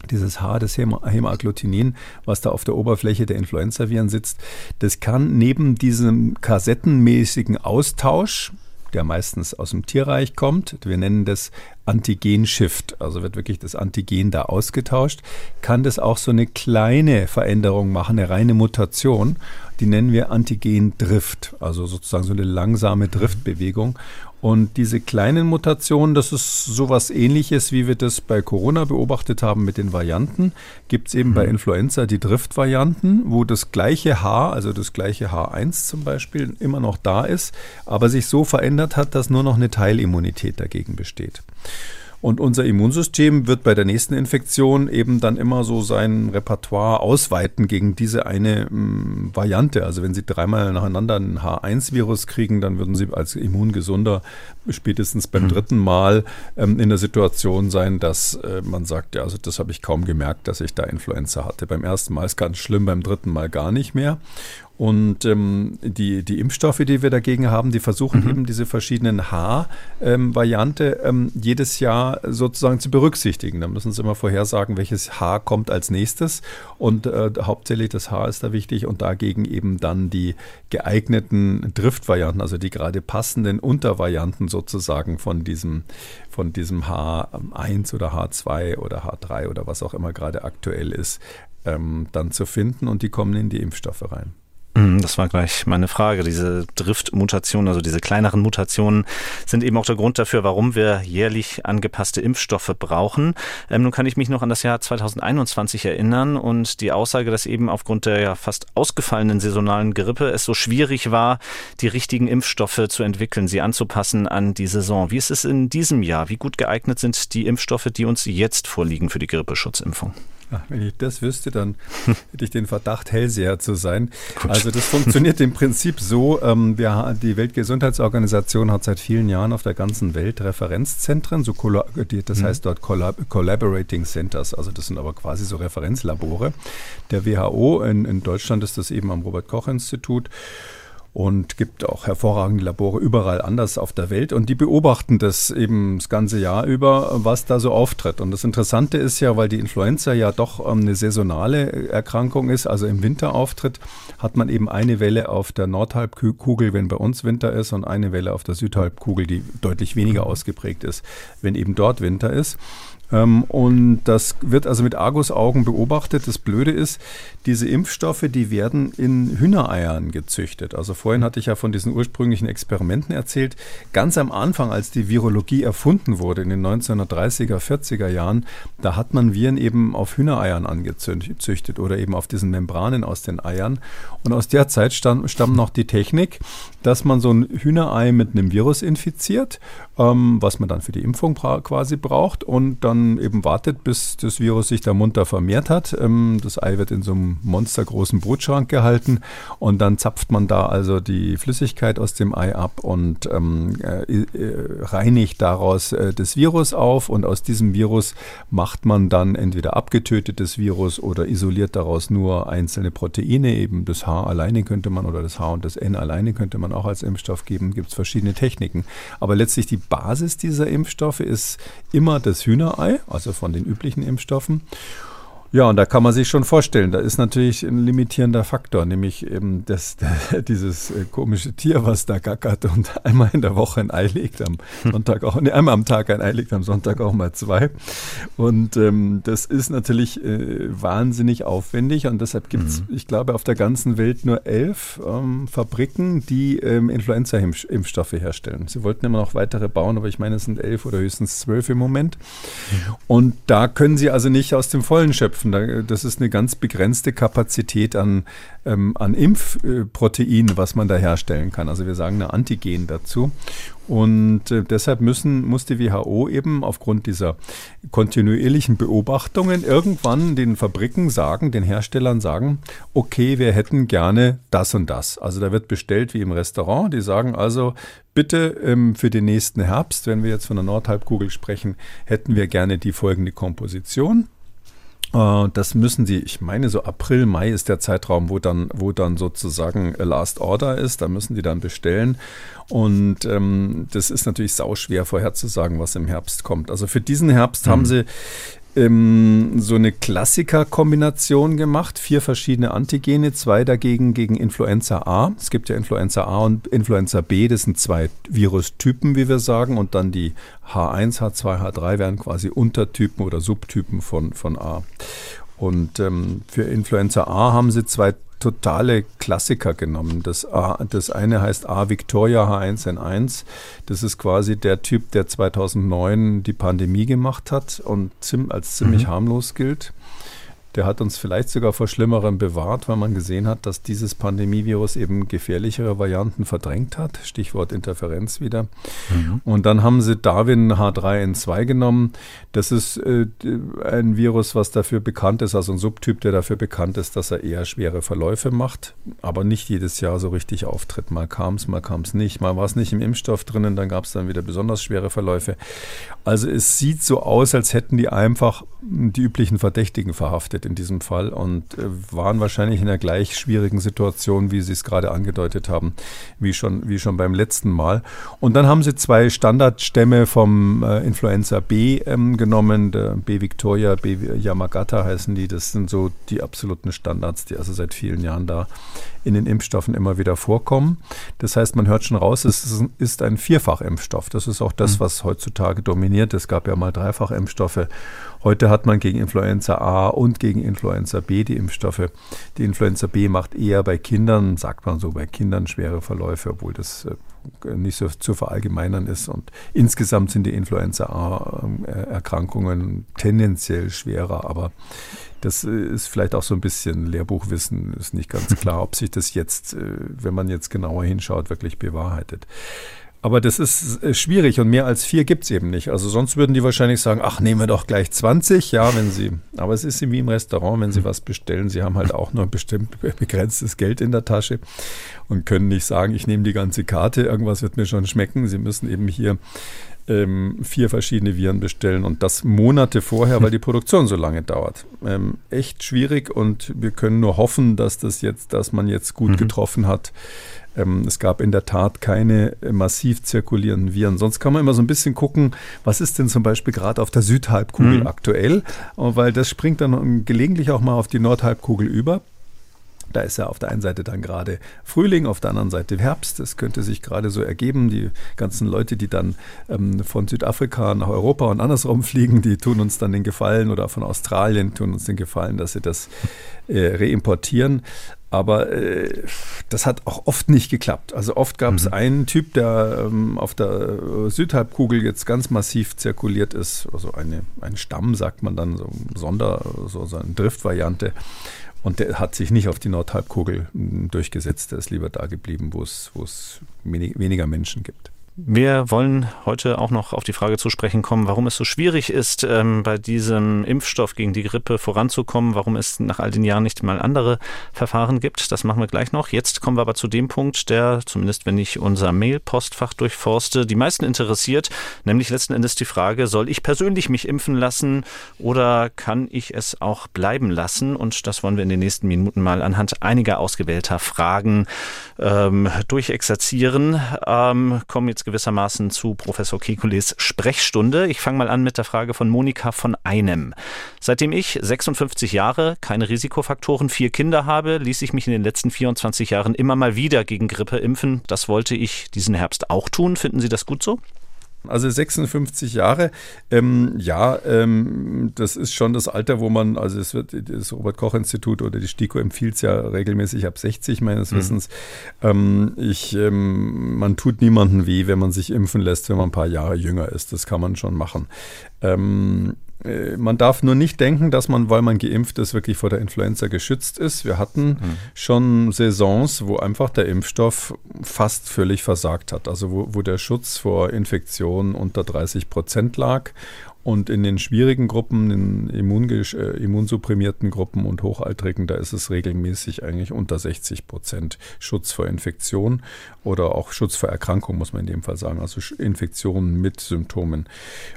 dieses H, das Hämaagglutinin, was da auf der Oberfläche der Influenzaviren sitzt, das kann neben diesem kassettenmäßigen Austausch, der meistens aus dem Tierreich kommt, wir nennen das Antigen-Shift, also wird wirklich das Antigen da ausgetauscht, kann das auch so eine kleine Veränderung machen, eine reine Mutation, die nennen wir Antigen-Drift, also sozusagen so eine langsame Driftbewegung. Und diese kleinen Mutationen, das ist sowas ähnliches, wie wir das bei Corona beobachtet haben mit den Varianten. Gibt es eben mhm. bei Influenza die Drift-Varianten, wo das gleiche H, also das gleiche H1 zum Beispiel, immer noch da ist, aber sich so verändert hat, dass nur noch eine Teilimmunität dagegen besteht. Und unser Immunsystem wird bei der nächsten Infektion eben dann immer so sein Repertoire ausweiten gegen diese eine ähm, Variante. Also wenn Sie dreimal nacheinander ein H1-Virus kriegen, dann würden Sie als Immungesunder spätestens beim mhm. dritten Mal ähm, in der Situation sein, dass äh, man sagt, ja, also das habe ich kaum gemerkt, dass ich da Influenza hatte. Beim ersten Mal ist ganz schlimm, beim dritten Mal gar nicht mehr. Und ähm, die, die Impfstoffe, die wir dagegen haben, die versuchen mhm. eben diese verschiedenen H-Variante ähm, jedes Jahr sozusagen zu berücksichtigen. Da müssen sie immer vorhersagen, welches H kommt als nächstes. Und äh, hauptsächlich das H ist da wichtig und dagegen eben dann die geeigneten Driftvarianten, also die gerade passenden Untervarianten sozusagen von diesem, von diesem H1 oder H2 oder H3 oder was auch immer gerade aktuell ist, ähm, dann zu finden und die kommen in die Impfstoffe rein. Mhm, das war gleich meine Frage. Diese Driftmutationen, also diese kleineren Mutationen, sind eben auch der Grund dafür, warum wir jährlich angepasste Impfstoffe brauchen. Ähm, nun kann ich mich noch an das Jahr 2021 erinnern und die Aussage, dass eben aufgrund der ja fast ausgefallenen saisonalen Grippe es so schwierig war, die richtigen Impfstoffe zu entwickeln, sie anzupassen an die Saison. Wie ist es in diesem Jahr? Wie gut geeignet sind die Impfstoffe, die uns jetzt vorliegen für die Grippeschutzimpfung? Wenn ich das wüsste, dann hätte ich den Verdacht, Hellseher zu sein. Gut. Also das funktioniert im Prinzip so, ähm, wir, die Weltgesundheitsorganisation hat seit vielen Jahren auf der ganzen Welt Referenzzentren, so das mhm. heißt dort Collab Collaborating Centers, also das sind aber quasi so Referenzlabore. Der WHO, in, in Deutschland ist das eben am Robert Koch Institut und gibt auch hervorragende Labore überall anders auf der Welt und die beobachten das eben das ganze Jahr über, was da so auftritt. Und das Interessante ist ja, weil die Influenza ja doch ähm, eine saisonale Erkrankung ist, also im Winter auftritt, hat man eben eine Welle auf der Nordhalbkugel, wenn bei uns Winter ist, und eine Welle auf der Südhalbkugel, die deutlich weniger ausgeprägt ist, wenn eben dort Winter ist. Ähm, und das wird also mit Argusaugen beobachtet. Das Blöde ist, diese Impfstoffe, die werden in Hühnereiern gezüchtet. Also vorhin hatte ich ja von diesen ursprünglichen Experimenten erzählt. Ganz am Anfang, als die Virologie erfunden wurde, in den 1930er, 40er Jahren, da hat man Viren eben auf Hühnereiern angezüchtet oder eben auf diesen Membranen aus den Eiern. Und aus der Zeit stammt noch die Technik, dass man so ein Hühnerei mit einem Virus infiziert, ähm, was man dann für die Impfung quasi braucht und dann eben wartet, bis das Virus sich da munter vermehrt hat. Ähm, das Ei wird in so einem monstergroßen Brutschrank gehalten und dann zapft man da also die Flüssigkeit aus dem Ei ab und ähm, äh, äh, reinigt daraus äh, das Virus auf und aus diesem Virus macht man dann entweder abgetötetes Virus oder isoliert daraus nur einzelne Proteine, eben das H alleine könnte man oder das H und das N alleine könnte man auch als Impfstoff geben, gibt es verschiedene Techniken. Aber letztlich die Basis dieser Impfstoffe ist immer das Hühnerei, also von den üblichen Impfstoffen. Ja, und da kann man sich schon vorstellen, da ist natürlich ein limitierender Faktor, nämlich eben das, dieses äh, komische Tier, was da gackert und einmal in der Woche ein Ei legt, am Sonntag auch, nee, einmal am Tag ein Ei legt, am Sonntag auch mal zwei. Und ähm, das ist natürlich äh, wahnsinnig aufwendig und deshalb gibt es, mhm. ich glaube, auf der ganzen Welt nur elf ähm, Fabriken, die ähm, Influenza-Impfstoffe herstellen. Sie wollten immer noch weitere bauen, aber ich meine, es sind elf oder höchstens zwölf im Moment. Und da können sie also nicht aus dem Vollen schöpfen schöpfen. Das ist eine ganz begrenzte Kapazität an, ähm, an Impfprotein, was man da herstellen kann. Also wir sagen eine Antigen dazu. Und äh, deshalb müssen, muss die WHO eben aufgrund dieser kontinuierlichen Beobachtungen irgendwann den Fabriken sagen, den Herstellern sagen, okay, wir hätten gerne das und das. Also da wird bestellt wie im Restaurant. Die sagen also, bitte ähm, für den nächsten Herbst, wenn wir jetzt von der Nordhalbkugel sprechen, hätten wir gerne die folgende Komposition. Äh, das müssen sie, ich meine, so April, Mai ist der Zeitraum, wo dann, wo dann sozusagen Last Order ist. Da müssen die dann bestellen. Und ähm, das ist natürlich sauschwer vorherzusagen, was im Herbst kommt. Also für diesen Herbst mhm. haben sie ähm, so eine Klassiker-Kombination gemacht. Vier verschiedene Antigene, zwei dagegen gegen Influenza A. Es gibt ja Influenza A und Influenza B, das sind zwei Virustypen, wie wir sagen. Und dann die H1, H2, H3 wären quasi Untertypen oder Subtypen von, von A. Und ähm, für Influenza A haben sie zwei totale Klassiker genommen. Das, A, das eine heißt A Victoria H1N1. Das ist quasi der Typ, der 2009 die Pandemie gemacht hat und als ziemlich mhm. harmlos gilt. Der hat uns vielleicht sogar vor Schlimmerem bewahrt, weil man gesehen hat, dass dieses Pandemievirus eben gefährlichere Varianten verdrängt hat. Stichwort Interferenz wieder. Mhm. Und dann haben sie Darwin H3N2 genommen. Das ist äh, ein Virus, was dafür bekannt ist, also ein Subtyp, der dafür bekannt ist, dass er eher schwere Verläufe macht, aber nicht jedes Jahr so richtig auftritt. Mal kam es, mal kam es nicht. Mal war es nicht im Impfstoff drinnen, dann gab es dann wieder besonders schwere Verläufe. Also es sieht so aus, als hätten die einfach die üblichen Verdächtigen verhaftet in diesem Fall und äh, waren wahrscheinlich in einer gleich schwierigen Situation, wie Sie es gerade angedeutet haben, wie schon, wie schon beim letzten Mal. Und dann haben Sie zwei Standardstämme vom äh, Influenza B ähm, genommen, der B Victoria, B Yamagata heißen die. Das sind so die absoluten Standards, die also seit vielen Jahren da in den Impfstoffen immer wieder vorkommen. Das heißt, man hört schon raus, es ist ein Vierfachimpfstoff. Das ist auch das, mhm. was heutzutage dominiert. Es gab ja mal Dreifachimpfstoffe. Heute hat man gegen Influenza A und gegen Influenza B die Impfstoffe. Die Influenza B macht eher bei Kindern, sagt man so, bei Kindern schwere Verläufe, obwohl das äh, nicht so zu verallgemeinern ist. Und insgesamt sind die Influenza A-Erkrankungen tendenziell schwerer, aber das äh, ist vielleicht auch so ein bisschen Lehrbuchwissen, ist nicht ganz klar, ob sich das jetzt, äh, wenn man jetzt genauer hinschaut, wirklich bewahrheitet. Aber das ist äh, schwierig und mehr als vier gibt es eben nicht. Also sonst würden die wahrscheinlich sagen, ach, nehmen wir doch gleich 20, ja, wenn sie, aber es ist wie im Restaurant, wenn sie was bestellen, sie haben halt auch nur bestimmt begrenztes Geld in der Tasche und können nicht sagen, ich nehme die ganze Karte, irgendwas wird mir schon schmecken. Sie müssen eben hier ähm, vier verschiedene Viren bestellen und das Monate vorher, weil die Produktion so lange dauert. Ähm, echt schwierig und wir können nur hoffen, dass das jetzt, dass man jetzt gut mhm. getroffen hat. Ähm, es gab in der Tat keine äh, massiv zirkulierenden Viren. Sonst kann man immer so ein bisschen gucken, was ist denn zum Beispiel gerade auf der Südhalbkugel mhm. aktuell, weil das springt dann gelegentlich auch mal auf die Nordhalbkugel über. Da ist ja auf der einen Seite dann gerade Frühling, auf der anderen Seite Herbst. Das könnte sich gerade so ergeben. Die ganzen Leute, die dann ähm, von Südafrika nach Europa und andersrum fliegen, die tun uns dann den Gefallen oder von Australien tun uns den Gefallen, dass sie das äh, reimportieren. Aber äh, das hat auch oft nicht geklappt. Also oft gab es mhm. einen Typ, der ähm, auf der Südhalbkugel jetzt ganz massiv zirkuliert ist. Also eine, ein Stamm, sagt man dann, so Sonder, so, so eine Driftvariante. Und der hat sich nicht auf die Nordhalbkugel hm, durchgesetzt. Der ist lieber da geblieben, wo es, wo es weniger Menschen gibt. Wir wollen heute auch noch auf die Frage zu sprechen kommen, warum es so schwierig ist, ähm, bei diesem Impfstoff gegen die Grippe voranzukommen, warum es nach all den Jahren nicht mal andere Verfahren gibt. Das machen wir gleich noch. Jetzt kommen wir aber zu dem Punkt, der, zumindest wenn ich unser Mail-Postfach durchforste, die meisten interessiert, nämlich letzten Endes die Frage, soll ich persönlich mich impfen lassen oder kann ich es auch bleiben lassen? Und das wollen wir in den nächsten Minuten mal anhand einiger ausgewählter Fragen ähm, durchexerzieren. Ähm, kommen jetzt gewissermaßen zu Professor Kekules Sprechstunde. Ich fange mal an mit der Frage von Monika von Einem. Seitdem ich 56 Jahre, keine Risikofaktoren, vier Kinder habe, ließ ich mich in den letzten 24 Jahren immer mal wieder gegen Grippe impfen. Das wollte ich diesen Herbst auch tun. Finden Sie das gut so? Also 56 Jahre, ähm, ja, ähm, das ist schon das Alter, wo man, also es wird das Robert-Koch-Institut oder die STIKO empfiehlt es ja regelmäßig ab 60 meines mhm. Wissens. Ähm, ich, ähm, man tut niemandem weh, wenn man sich impfen lässt, wenn man ein paar Jahre jünger ist. Das kann man schon machen. Äh, man darf nur nicht denken, dass man, weil man geimpft ist, wirklich vor der Influenza geschützt ist. Wir hatten mhm. schon Saisons, wo einfach der Impfstoff fast völlig versagt hat. Also wo, wo der Schutz vor Infektionen unter 30 Prozent lag und in den schwierigen Gruppen, in äh, immunsupprimierten Gruppen und Hochaltrigen, da ist es regelmäßig eigentlich unter 60 Prozent Schutz vor Infektion oder auch Schutz vor Erkrankung, muss man in dem Fall sagen, also Infektionen mit Symptomen.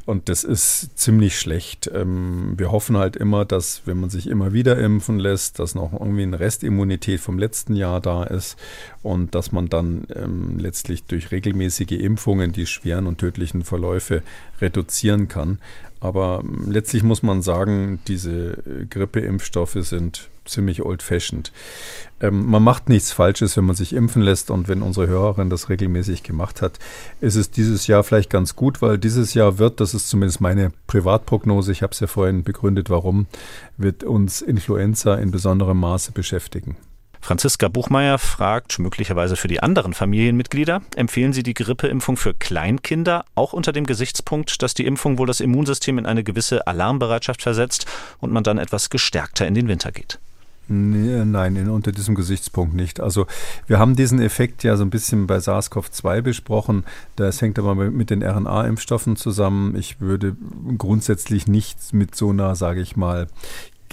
Und das ist ziemlich schlecht. Ähm, wir hoffen halt immer, dass, wenn man sich immer wieder impfen lässt, dass noch irgendwie eine Restimmunität vom letzten Jahr da ist und dass man dann ähm, letztlich durch regelmäßige Impfungen die schweren und tödlichen Verläufe reduzieren kann. Aber ähm, letztlich muss man sagen, diese äh, Grippeimpfstoffe sind ziemlich old-fashioned. Ähm, man macht nichts Falsches, wenn man sich impfen lässt und wenn unsere Hörerin das regelmäßig gemacht hat, ist es dieses Jahr vielleicht ganz gut, weil dieses Jahr wird, das ist zumindest meine Privatprognose, ich habe es ja vorhin begründet, warum, wird uns Influenza in besonderem Maße beschäftigen. Franziska Buchmeier fragt möglicherweise für die anderen Familienmitglieder, empfehlen Sie die Grippeimpfung für Kleinkinder, auch unter dem Gesichtspunkt, dass die Impfung wohl das Immunsystem in eine gewisse Alarmbereitschaft versetzt und man dann etwas gestärkter in den Winter geht? Nee, nein, in, unter diesem Gesichtspunkt nicht. Also wir haben diesen Effekt ja so ein bisschen bei SARS-CoV-2 besprochen. Das hängt aber mit den RNA-Impfstoffen zusammen. Ich würde grundsätzlich nicht mit so einer, sage ich mal,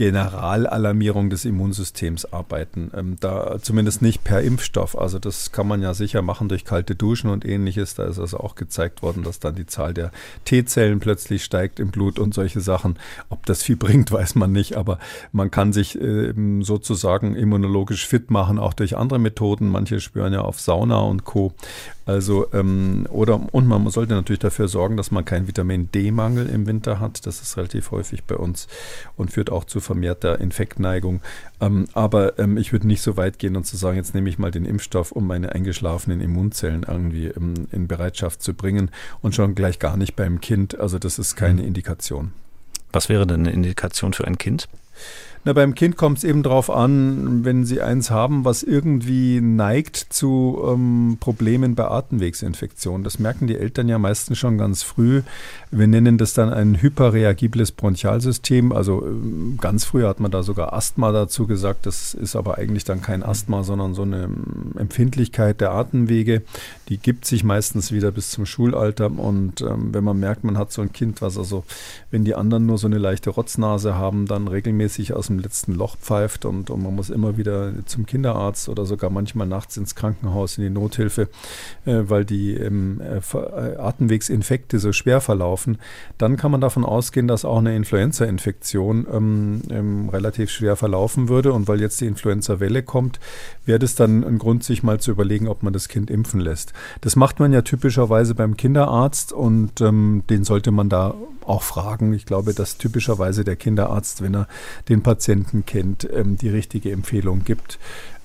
Generalalarmierung des Immunsystems arbeiten. Ähm, da zumindest nicht per Impfstoff. Also das kann man ja sicher machen durch kalte Duschen und ähnliches. Da ist also auch gezeigt worden, dass dann die Zahl der T-Zellen plötzlich steigt im Blut und solche Sachen. Ob das viel bringt, weiß man nicht. Aber man kann sich äh, sozusagen immunologisch fit machen, auch durch andere Methoden. Manche spüren ja auf Sauna und Co. Also, ähm, oder, und man sollte natürlich dafür sorgen, dass man keinen Vitamin D-Mangel im Winter hat. Das ist relativ häufig bei uns und führt auch zu vermehrter Infektneigung. Ähm, aber ähm, ich würde nicht so weit gehen und zu sagen, jetzt nehme ich mal den Impfstoff, um meine eingeschlafenen Immunzellen irgendwie ähm, in Bereitschaft zu bringen und schon gleich gar nicht beim Kind. Also, das ist keine mhm. Indikation. Was wäre denn eine Indikation für ein Kind? Na, beim Kind kommt es eben darauf an, wenn Sie eins haben, was irgendwie neigt zu ähm, Problemen bei Atemwegsinfektionen. Das merken die Eltern ja meistens schon ganz früh. Wir nennen das dann ein hyperreagibles Bronchialsystem. Also ähm, ganz früh hat man da sogar Asthma dazu gesagt. Das ist aber eigentlich dann kein Asthma, sondern so eine ähm, Empfindlichkeit der Atemwege. Die gibt sich meistens wieder bis zum Schulalter. Und ähm, wenn man merkt, man hat so ein Kind, was also, wenn die anderen nur so eine leichte Rotznase haben, dann regelmäßig aus dem letzten Loch pfeift und, und man muss immer wieder zum Kinderarzt oder sogar manchmal nachts ins Krankenhaus, in die Nothilfe, äh, weil die ähm, äh, äh, Atemwegsinfekte so schwer verlaufen, dann kann man davon ausgehen, dass auch eine Influenza-Infektion ähm, ähm, relativ schwer verlaufen würde. Und weil jetzt die Influenza-Welle kommt, wäre das dann ein Grund, sich mal zu überlegen, ob man das Kind impfen lässt. Das macht man ja typischerweise beim Kinderarzt und ähm, den sollte man da auch fragen. Ich glaube, dass typischerweise der Kinderarzt, wenn er den Patienten kennt, ähm, die richtige Empfehlung gibt.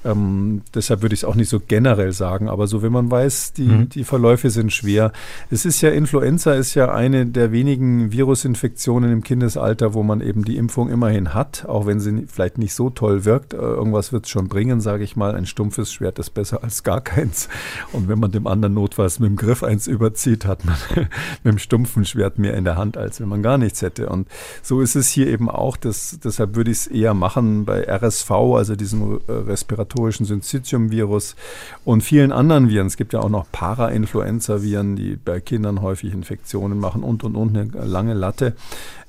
Ähm, deshalb würde ich es auch nicht so generell sagen, aber so, wenn man weiß, die, mhm. die Verläufe sind schwer. Es ist ja, Influenza ist ja eine der wenigen Virusinfektionen im Kindesalter, wo man eben die Impfung immerhin hat, auch wenn sie vielleicht nicht so toll wirkt. Äh, irgendwas wird es schon bringen, sage ich mal. Ein stumpfes Schwert ist besser als gar keins. Und wenn man dem anderen notfalls mit dem Griff eins überzieht, hat man mit dem stumpfen Schwert mehr in der Hand, als wenn man gar nichts hätte. Und so ist es hier eben auch. Das, deshalb würde ich es eher machen bei RSV, also diesem äh, Respirator respiratorischen Syncytium-Virus und vielen anderen Viren. Es gibt ja auch noch Para-Influenza-Viren, die bei Kindern häufig Infektionen machen und und und eine lange Latte.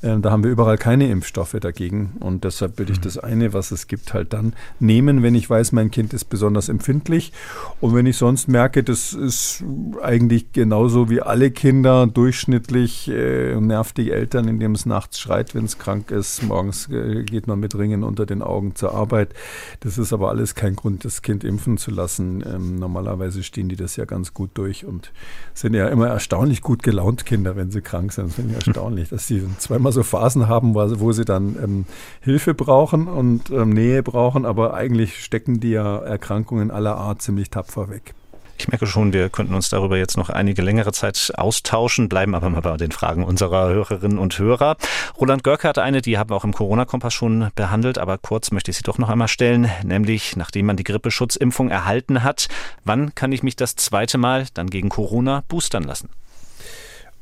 Ähm, da haben wir überall keine Impfstoffe dagegen. Und deshalb würde ich mhm. das eine, was es gibt, halt dann nehmen, wenn ich weiß, mein Kind ist besonders empfindlich. Und wenn ich sonst merke, das ist eigentlich genauso wie alle Kinder durchschnittlich, äh, nervt die Eltern, indem es nachts schreit, wenn es krank ist. Morgens äh, geht man mit Ringen unter den Augen zur Arbeit. Das ist aber alles kein Grund, das Kind impfen zu lassen. Ähm, normalerweise stehen die das ja ganz gut durch und sind ja immer erstaunlich gut gelaunt Kinder, wenn sie krank sind. Das finde ich erstaunlich, dass sie zweimal so Phasen haben, wo sie dann ähm, Hilfe brauchen und ähm, Nähe brauchen, aber eigentlich stecken die ja Erkrankungen aller Art ziemlich tapfer weg. Ich merke schon, wir könnten uns darüber jetzt noch einige längere Zeit austauschen, bleiben aber mal bei den Fragen unserer Hörerinnen und Hörer. Roland Görke hat eine, die haben wir auch im Corona-Kompass schon behandelt, aber kurz möchte ich sie doch noch einmal stellen, nämlich nachdem man die Grippeschutzimpfung erhalten hat, wann kann ich mich das zweite Mal dann gegen Corona boostern lassen?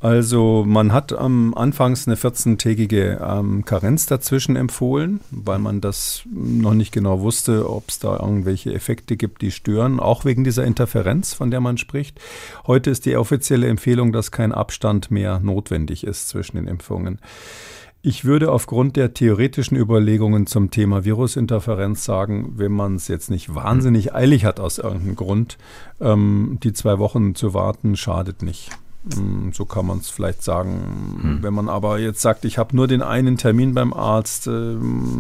Also man hat am Anfangs eine 14-tägige ähm, Karenz dazwischen empfohlen, weil man das noch nicht genau wusste, ob es da irgendwelche Effekte gibt, die stören, auch wegen dieser Interferenz, von der man spricht. Heute ist die offizielle Empfehlung, dass kein Abstand mehr notwendig ist zwischen den Impfungen. Ich würde aufgrund der theoretischen Überlegungen zum Thema Virusinterferenz sagen, wenn man es jetzt nicht wahnsinnig eilig hat aus irgendeinem Grund, ähm, die zwei Wochen zu warten, schadet nicht. Hm, so kann man es vielleicht sagen. Hm. Wenn man aber jetzt sagt, ich habe nur den einen Termin beim Arzt, äh,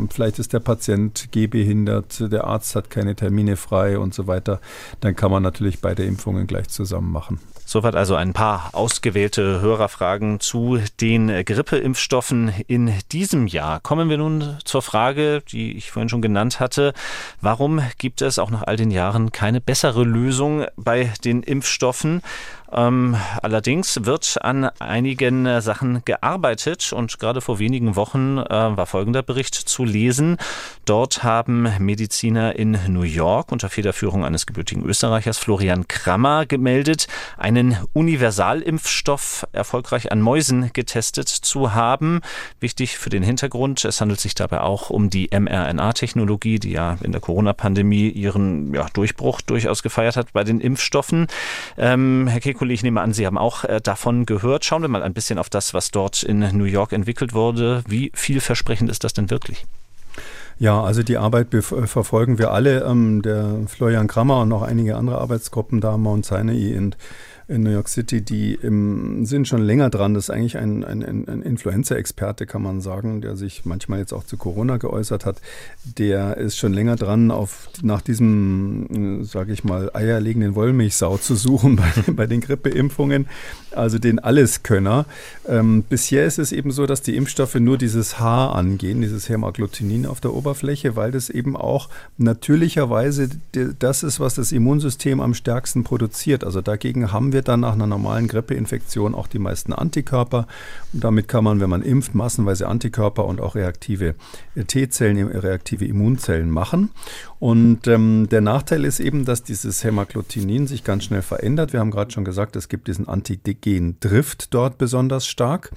vielleicht ist der Patient gehbehindert, der Arzt hat keine Termine frei und so weiter, dann kann man natürlich beide Impfungen gleich zusammen machen. Soweit also ein paar ausgewählte Hörerfragen zu den Grippeimpfstoffen in diesem Jahr. Kommen wir nun zur Frage, die ich vorhin schon genannt hatte. Warum gibt es auch nach all den Jahren keine bessere Lösung bei den Impfstoffen? Ähm, allerdings wird an einigen äh, Sachen gearbeitet und gerade vor wenigen Wochen äh, war folgender Bericht zu lesen. Dort haben Mediziner in New York unter Federführung eines gebürtigen Österreichers Florian Krammer gemeldet, einen Universalimpfstoff erfolgreich an Mäusen getestet zu haben. Wichtig für den Hintergrund, es handelt sich dabei auch um die mRNA-Technologie, die ja in der Corona-Pandemie ihren ja, Durchbruch durchaus gefeiert hat bei den Impfstoffen. Ähm, Herr Kekulé, ich nehme an, Sie haben auch äh, davon gehört. Schauen wir mal ein bisschen auf das, was dort in New York entwickelt wurde. Wie vielversprechend ist das denn wirklich? Ja, also die Arbeit verfolgen wir alle. Ähm, der Florian Krammer und noch einige andere Arbeitsgruppen da, Mount Sinai und in New York City, die im, sind schon länger dran. Das ist eigentlich ein, ein, ein Influenza-Experte, kann man sagen, der sich manchmal jetzt auch zu Corona geäußert hat. Der ist schon länger dran, auf, nach diesem, sage ich mal, eierlegenden Wollmilchsau zu suchen bei, bei den Grippeimpfungen, also den Alleskönner. Ähm, bisher ist es eben so, dass die Impfstoffe nur dieses H angehen, dieses Hämagglutinin auf der Oberfläche, weil das eben auch natürlicherweise das ist, was das Immunsystem am stärksten produziert. Also dagegen haben wir wir dann nach einer normalen Grippeinfektion auch die meisten Antikörper. Und damit kann man, wenn man impft, massenweise Antikörper und auch reaktive T-Zellen, reaktive Immunzellen machen. Und ähm, der Nachteil ist eben, dass dieses Hämagglutinin sich ganz schnell verändert. Wir haben gerade schon gesagt, es gibt diesen Antigen-Drift dort besonders stark.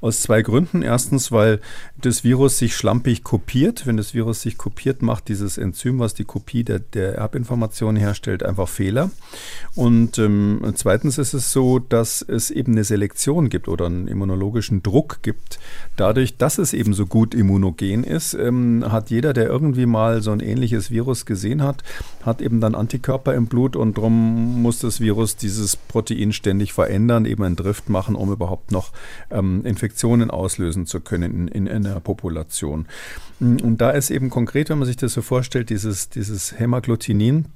Aus zwei Gründen. Erstens, weil das Virus sich schlampig kopiert. Wenn das Virus sich kopiert, macht dieses Enzym, was die Kopie der, der Erbinformation herstellt, einfach Fehler. Und ähm, zweitens ist es so, dass es eben eine Selektion gibt oder einen immunologischen Druck gibt. Dadurch, dass es eben so gut immunogen ist, ähm, hat jeder, der irgendwie mal so ein ähnliches Virus Virus gesehen hat, hat eben dann Antikörper im Blut und darum muss das Virus dieses Protein ständig verändern, eben einen Drift machen, um überhaupt noch ähm, Infektionen auslösen zu können in, in, in einer Population. Und da ist eben konkret, wenn man sich das so vorstellt, dieses, dieses Hämagglutinin,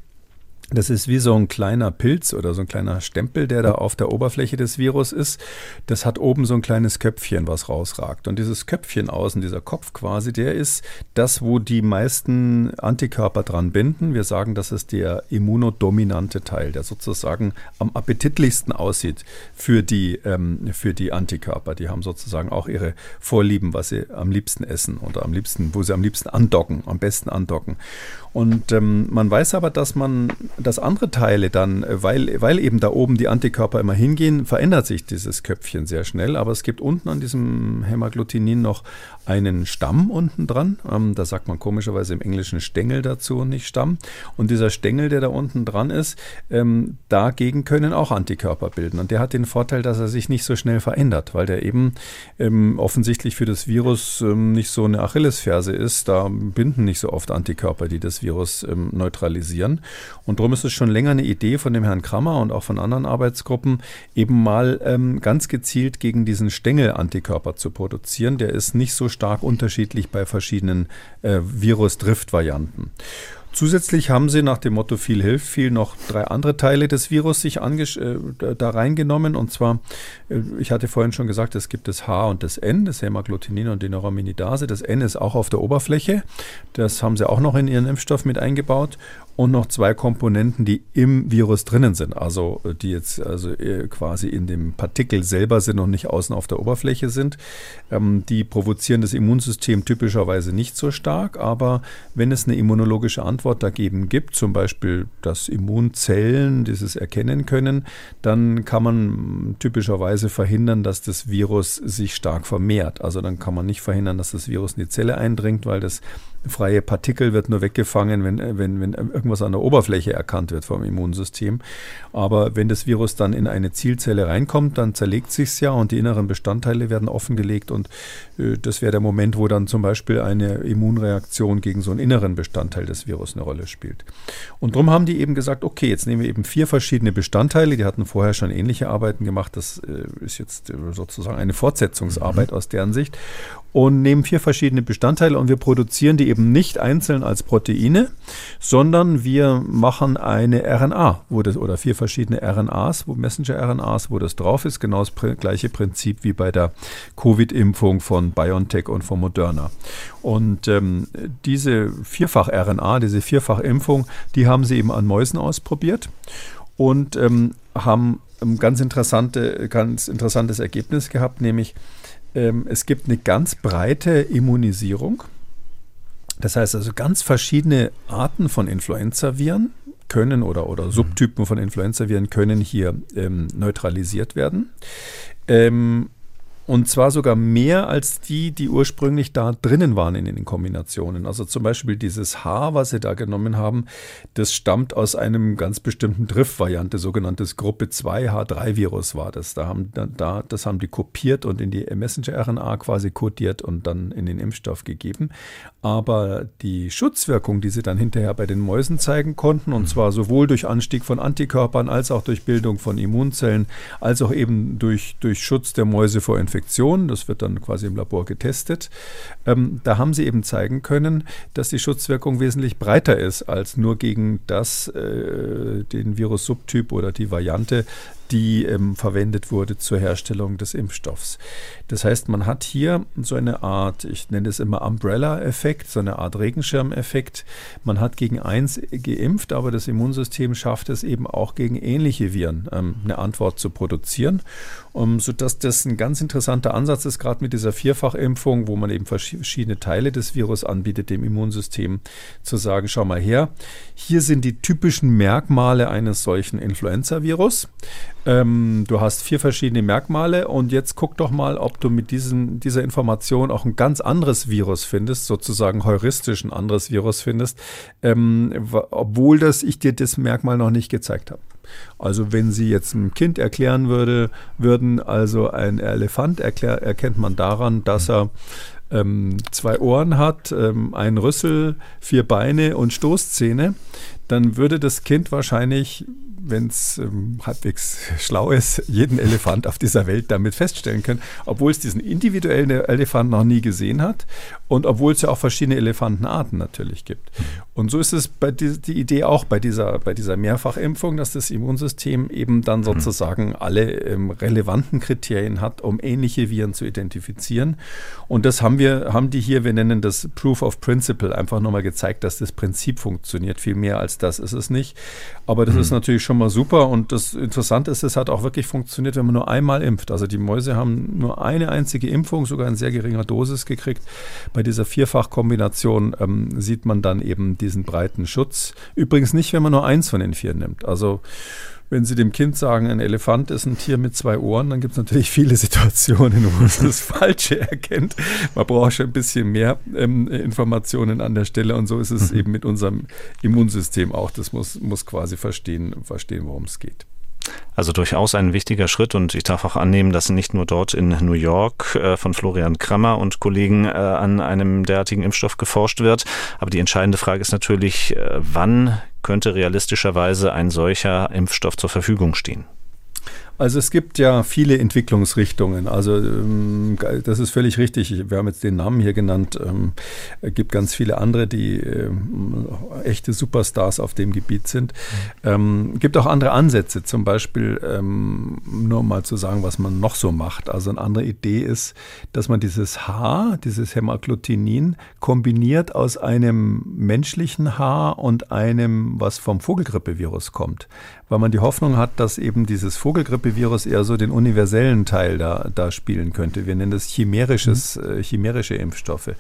das ist wie so ein kleiner Pilz oder so ein kleiner Stempel, der da auf der Oberfläche des Virus ist. Das hat oben so ein kleines Köpfchen, was rausragt. Und dieses Köpfchen außen, dieser Kopf quasi, der ist das, wo die meisten Antikörper dran binden. Wir sagen, das ist der immunodominante Teil, der sozusagen am appetitlichsten aussieht für die, ähm, für die Antikörper. Die haben sozusagen auch ihre Vorlieben, was sie am liebsten essen oder am liebsten, wo sie am liebsten andocken, am besten andocken. Und ähm, man weiß aber, dass man, dass andere Teile dann, äh, weil, weil eben da oben die Antikörper immer hingehen, verändert sich dieses Köpfchen sehr schnell. Aber es gibt unten an diesem Hämagglutinin noch einen Stamm unten dran. Ähm, da sagt man komischerweise im Englischen Stängel dazu und nicht Stamm. Und dieser Stängel, der da unten dran ist, ähm, dagegen können auch Antikörper bilden. Und der hat den Vorteil, dass er sich nicht so schnell verändert, weil der eben ähm, offensichtlich für das Virus ähm, nicht so eine Achillesferse ist. Da binden nicht so oft Antikörper, die das Virus ähm, neutralisieren. Und darum ist es schon länger eine Idee von dem Herrn Krammer und auch von anderen Arbeitsgruppen, eben mal ähm, ganz gezielt gegen diesen Stängel Antikörper zu produzieren. Der ist nicht so stark unterschiedlich bei verschiedenen äh, Virus-Drift-Varianten. Zusätzlich haben sie nach dem Motto viel hilft viel noch drei andere Teile des Virus sich äh, da reingenommen. Und zwar, äh, ich hatte vorhin schon gesagt, es gibt das H und das N, das Hämagglutinin und die Neuraminidase. Das N ist auch auf der Oberfläche. Das haben sie auch noch in ihren Impfstoff mit eingebaut und noch zwei Komponenten, die im Virus drinnen sind, also äh, die jetzt also äh, quasi in dem Partikel selber sind und nicht außen auf der Oberfläche sind. Ähm, die provozieren das Immunsystem typischerweise nicht so stark, aber wenn es eine immunologische Antwort dagegen gibt, zum Beispiel, dass Immunzellen dieses erkennen können, dann kann man typischerweise verhindern, dass das Virus sich stark vermehrt. Also dann kann man nicht verhindern, dass das Virus in die Zelle eindringt, weil das freie Partikel wird nur weggefangen, wenn, wenn, wenn irgendwas an der Oberfläche erkannt wird vom Immunsystem. Aber wenn das Virus dann in eine Zielzelle reinkommt, dann zerlegt sich ja und die inneren Bestandteile werden offengelegt und äh, das wäre der Moment, wo dann zum Beispiel eine Immunreaktion gegen so einen inneren Bestandteil des Virus eine Rolle spielt. Und darum haben die eben gesagt, okay, jetzt nehmen wir eben vier verschiedene Bestandteile, die hatten vorher schon ähnliche Arbeiten gemacht, das äh, ist jetzt äh, sozusagen eine Fortsetzungsarbeit mhm. aus deren Sicht und nehmen vier verschiedene Bestandteile und wir produzieren die eben nicht einzeln als Proteine, sondern wir machen eine RNA, wo das, oder vier verschiedene RNAs, wo Messenger-RNAs, wo das drauf ist, genau das gleiche Prinzip wie bei der Covid-Impfung von BioNTech und von Moderna. Und ähm, diese Vierfach-RNA, diese Vierfach-Impfung, die haben sie eben an Mäusen ausprobiert und ähm, haben ein ganz, interessante, ganz interessantes Ergebnis gehabt, nämlich ähm, es gibt eine ganz breite Immunisierung. Das heißt also ganz verschiedene Arten von Influenzaviren können oder, oder Subtypen von Influenzaviren können hier ähm, neutralisiert werden. Ähm, und zwar sogar mehr als die, die ursprünglich da drinnen waren in den Kombinationen. Also zum Beispiel dieses H, was sie da genommen haben, das stammt aus einem ganz bestimmten Drift-Variante, sogenanntes Gruppe 2 H3-Virus war das. Da haben, da, das haben die kopiert und in die Messenger-RNA quasi kodiert und dann in den Impfstoff gegeben. Aber die Schutzwirkung, die sie dann hinterher bei den Mäusen zeigen konnten, und zwar sowohl durch Anstieg von Antikörpern als auch durch Bildung von Immunzellen, als auch eben durch, durch Schutz der Mäuse vor Infektionen, Infektion, das wird dann quasi im Labor getestet. Ähm, da haben sie eben zeigen können, dass die Schutzwirkung wesentlich breiter ist als nur gegen das, äh, den Virus-Subtyp oder die Variante, die ähm, verwendet wurde zur Herstellung des Impfstoffs. Das heißt, man hat hier so eine Art, ich nenne es immer Umbrella-Effekt, so eine Art Regenschirmeffekt. Man hat gegen eins geimpft, aber das Immunsystem schafft es eben auch gegen ähnliche Viren ähm, eine Antwort zu produzieren. Um, sodass das ein ganz interessanter Ansatz ist, gerade mit dieser Vierfachimpfung, wo man eben verschiedene Teile des Virus anbietet, dem Immunsystem zu sagen, schau mal her, hier sind die typischen Merkmale eines solchen Influenza-Virus. Ähm, du hast vier verschiedene Merkmale und jetzt guck doch mal, ob du mit diesem, dieser Information auch ein ganz anderes Virus findest, sozusagen heuristisch ein anderes Virus findest, ähm, obwohl das ich dir das Merkmal noch nicht gezeigt habe. Also wenn Sie jetzt einem Kind erklären würde, würden, also ein Elefant erklär, erkennt man daran, dass er ähm, zwei Ohren hat, ähm, einen Rüssel, vier Beine und Stoßzähne, dann würde das Kind wahrscheinlich wenn es ähm, halbwegs schlau ist, jeden Elefant auf dieser Welt damit feststellen können, obwohl es diesen individuellen Elefant noch nie gesehen hat und obwohl es ja auch verschiedene Elefantenarten natürlich gibt. Und so ist es bei die, die Idee auch bei dieser, bei dieser Mehrfachimpfung, dass das Immunsystem eben dann mhm. sozusagen alle ähm, relevanten Kriterien hat, um ähnliche Viren zu identifizieren. Und das haben wir, haben die hier, wir nennen das Proof of Principle, einfach nochmal gezeigt, dass das Prinzip funktioniert. Viel mehr als das ist es nicht. Aber das mhm. ist natürlich schon mal super. Und das Interessante ist, es hat auch wirklich funktioniert, wenn man nur einmal impft. Also die Mäuse haben nur eine einzige Impfung, sogar in sehr geringer Dosis gekriegt. Bei dieser Vierfachkombination ähm, sieht man dann eben diesen breiten Schutz. Übrigens nicht, wenn man nur eins von den vier nimmt. Also wenn Sie dem Kind sagen, ein Elefant ist ein Tier mit zwei Ohren, dann gibt es natürlich viele Situationen, wo es das Falsche erkennt. Man braucht schon ein bisschen mehr ähm, Informationen an der Stelle und so ist es mhm. eben mit unserem Immunsystem auch. Das muss, muss quasi verstehen, verstehen worum es geht. Also durchaus ein wichtiger Schritt und ich darf auch annehmen, dass nicht nur dort in New York äh, von Florian Krammer und Kollegen äh, an einem derartigen Impfstoff geforscht wird. Aber die entscheidende Frage ist natürlich, äh, wann könnte realistischerweise ein solcher Impfstoff zur Verfügung stehen? Also es gibt ja viele Entwicklungsrichtungen. Also ähm, das ist völlig richtig. Wir haben jetzt den Namen hier genannt. Ähm, es gibt ganz viele andere, die ähm, echte Superstars auf dem Gebiet sind. Es gibt auch andere Ansätze. Zum Beispiel, nur mal zu sagen, was man noch so macht. Also eine andere Idee ist, dass man dieses Haar, dieses Hämagglutinin, kombiniert aus einem menschlichen Haar und einem, was vom Vogelgrippevirus kommt weil man die Hoffnung hat, dass eben dieses Vogelgrippevirus eher so den universellen Teil da, da spielen könnte. Wir nennen das chimärisches, mhm. äh, chimärische Impfstoffe.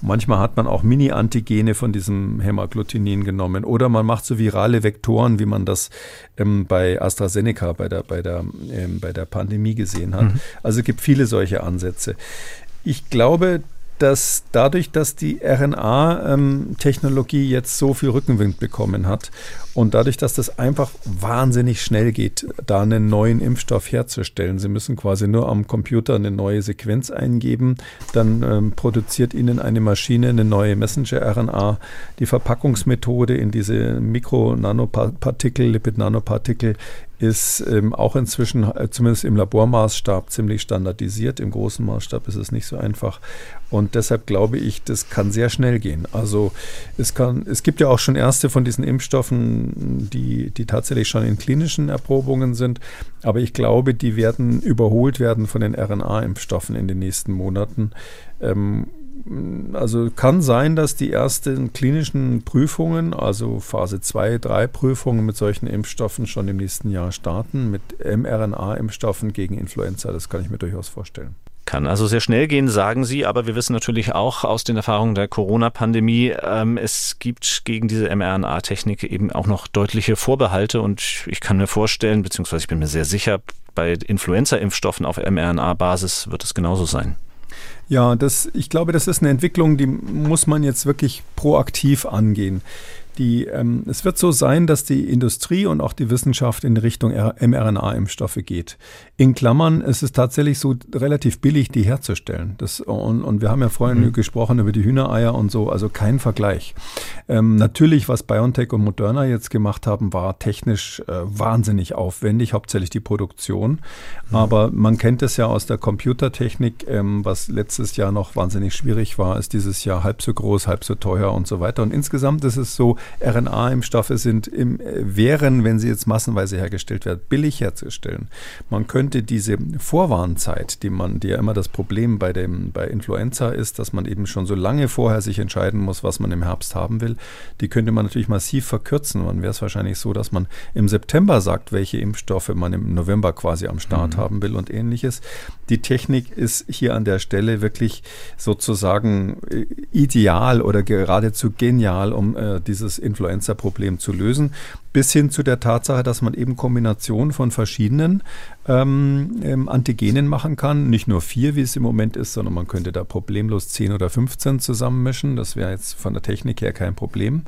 manchmal hat man auch Mini-Antigene von diesem Hämagglutinin genommen oder man macht so virale Vektoren, wie man das ähm, bei AstraZeneca bei der, bei der, ähm, bei der Pandemie gesehen hat. Mhm. Also es gibt viele solche Ansätze. Ich glaube, dass dadurch, dass die RNA-Technologie ähm, jetzt so viel Rückenwind bekommen hat und dadurch, dass das einfach wahnsinnig schnell geht, da einen neuen Impfstoff herzustellen, Sie müssen quasi nur am Computer eine neue Sequenz eingeben, dann ähm, produziert Ihnen eine Maschine eine neue Messenger-RNA. Die Verpackungsmethode in diese Mikro-Nanopartikel, Lipid-Nanopartikel ist ähm, auch inzwischen, äh, zumindest im Labormaßstab, ziemlich standardisiert. Im großen Maßstab ist es nicht so einfach. Und deshalb glaube ich, das kann sehr schnell gehen. Also es kann, es gibt ja auch schon erste von diesen Impfstoffen, die, die tatsächlich schon in klinischen Erprobungen sind. Aber ich glaube, die werden überholt werden von den RNA-Impfstoffen in den nächsten Monaten. Ähm, also kann sein, dass die ersten klinischen Prüfungen, also Phase 2, 3 Prüfungen mit solchen Impfstoffen schon im nächsten Jahr starten, mit mRNA-Impfstoffen gegen Influenza. Das kann ich mir durchaus vorstellen. Kann also sehr schnell gehen, sagen Sie, aber wir wissen natürlich auch aus den Erfahrungen der Corona-Pandemie, ähm, es gibt gegen diese mRNA-Technik eben auch noch deutliche Vorbehalte und ich kann mir vorstellen, beziehungsweise ich bin mir sehr sicher, bei Influenza-Impfstoffen auf mRNA-Basis wird es genauso sein. Ja, das, ich glaube, das ist eine Entwicklung, die muss man jetzt wirklich proaktiv angehen. Die, ähm, es wird so sein, dass die Industrie und auch die Wissenschaft in Richtung mRNA-Impfstoffe geht. In Klammern, es ist tatsächlich so relativ billig, die herzustellen. Das, und, und wir haben ja vorhin mhm. gesprochen über die Hühnereier und so, also kein Vergleich. Ähm, natürlich, was BioNTech und Moderna jetzt gemacht haben, war technisch äh, wahnsinnig aufwendig, hauptsächlich die Produktion. Mhm. Aber man kennt es ja aus der Computertechnik, ähm, was letztes Jahr noch wahnsinnig schwierig war, ist dieses Jahr halb so groß, halb so teuer und so weiter. Und insgesamt ist es so, RNA-Impfstoffe sind im, wären, wenn sie jetzt massenweise hergestellt werden, billig herzustellen. Man könnte diese Vorwarnzeit, die man, die ja immer das Problem bei dem, bei Influenza ist, dass man eben schon so lange vorher sich entscheiden muss, was man im Herbst haben will, die könnte man natürlich massiv verkürzen. Man wäre es wahrscheinlich so, dass man im September sagt, welche Impfstoffe man im November quasi am Start mhm. haben will und ähnliches. Die Technik ist hier an der Stelle wirklich sozusagen äh, ideal oder geradezu genial, um äh, dieses Influenza-Problem zu lösen bis hin zu der Tatsache, dass man eben Kombinationen von verschiedenen ähm, ähm, Antigenen machen kann. Nicht nur vier, wie es im Moment ist, sondern man könnte da problemlos 10 oder 15 zusammenmischen. Das wäre jetzt von der Technik her kein Problem.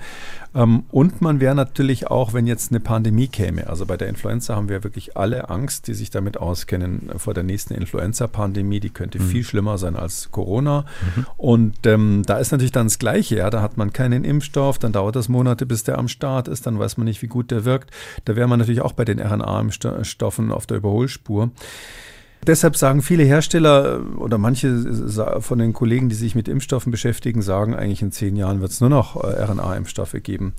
Ähm, und man wäre natürlich auch, wenn jetzt eine Pandemie käme, also bei der Influenza haben wir wirklich alle Angst, die sich damit auskennen, vor der nächsten Influenza-Pandemie, die könnte mhm. viel schlimmer sein als Corona. Mhm. Und ähm, da ist natürlich dann das Gleiche, ja, da hat man keinen Impfstoff, dann dauert das Monate, bis der am Start ist, dann weiß man nicht, wie gut gut der wirkt. Da wäre man natürlich auch bei den RNA-Stoffen auf der Überholspur. Deshalb sagen viele Hersteller äh, oder manche von den Kollegen, die sich mit Impfstoffen beschäftigen, sagen eigentlich in zehn Jahren wird es nur noch äh, RNA-Impfstoffe geben.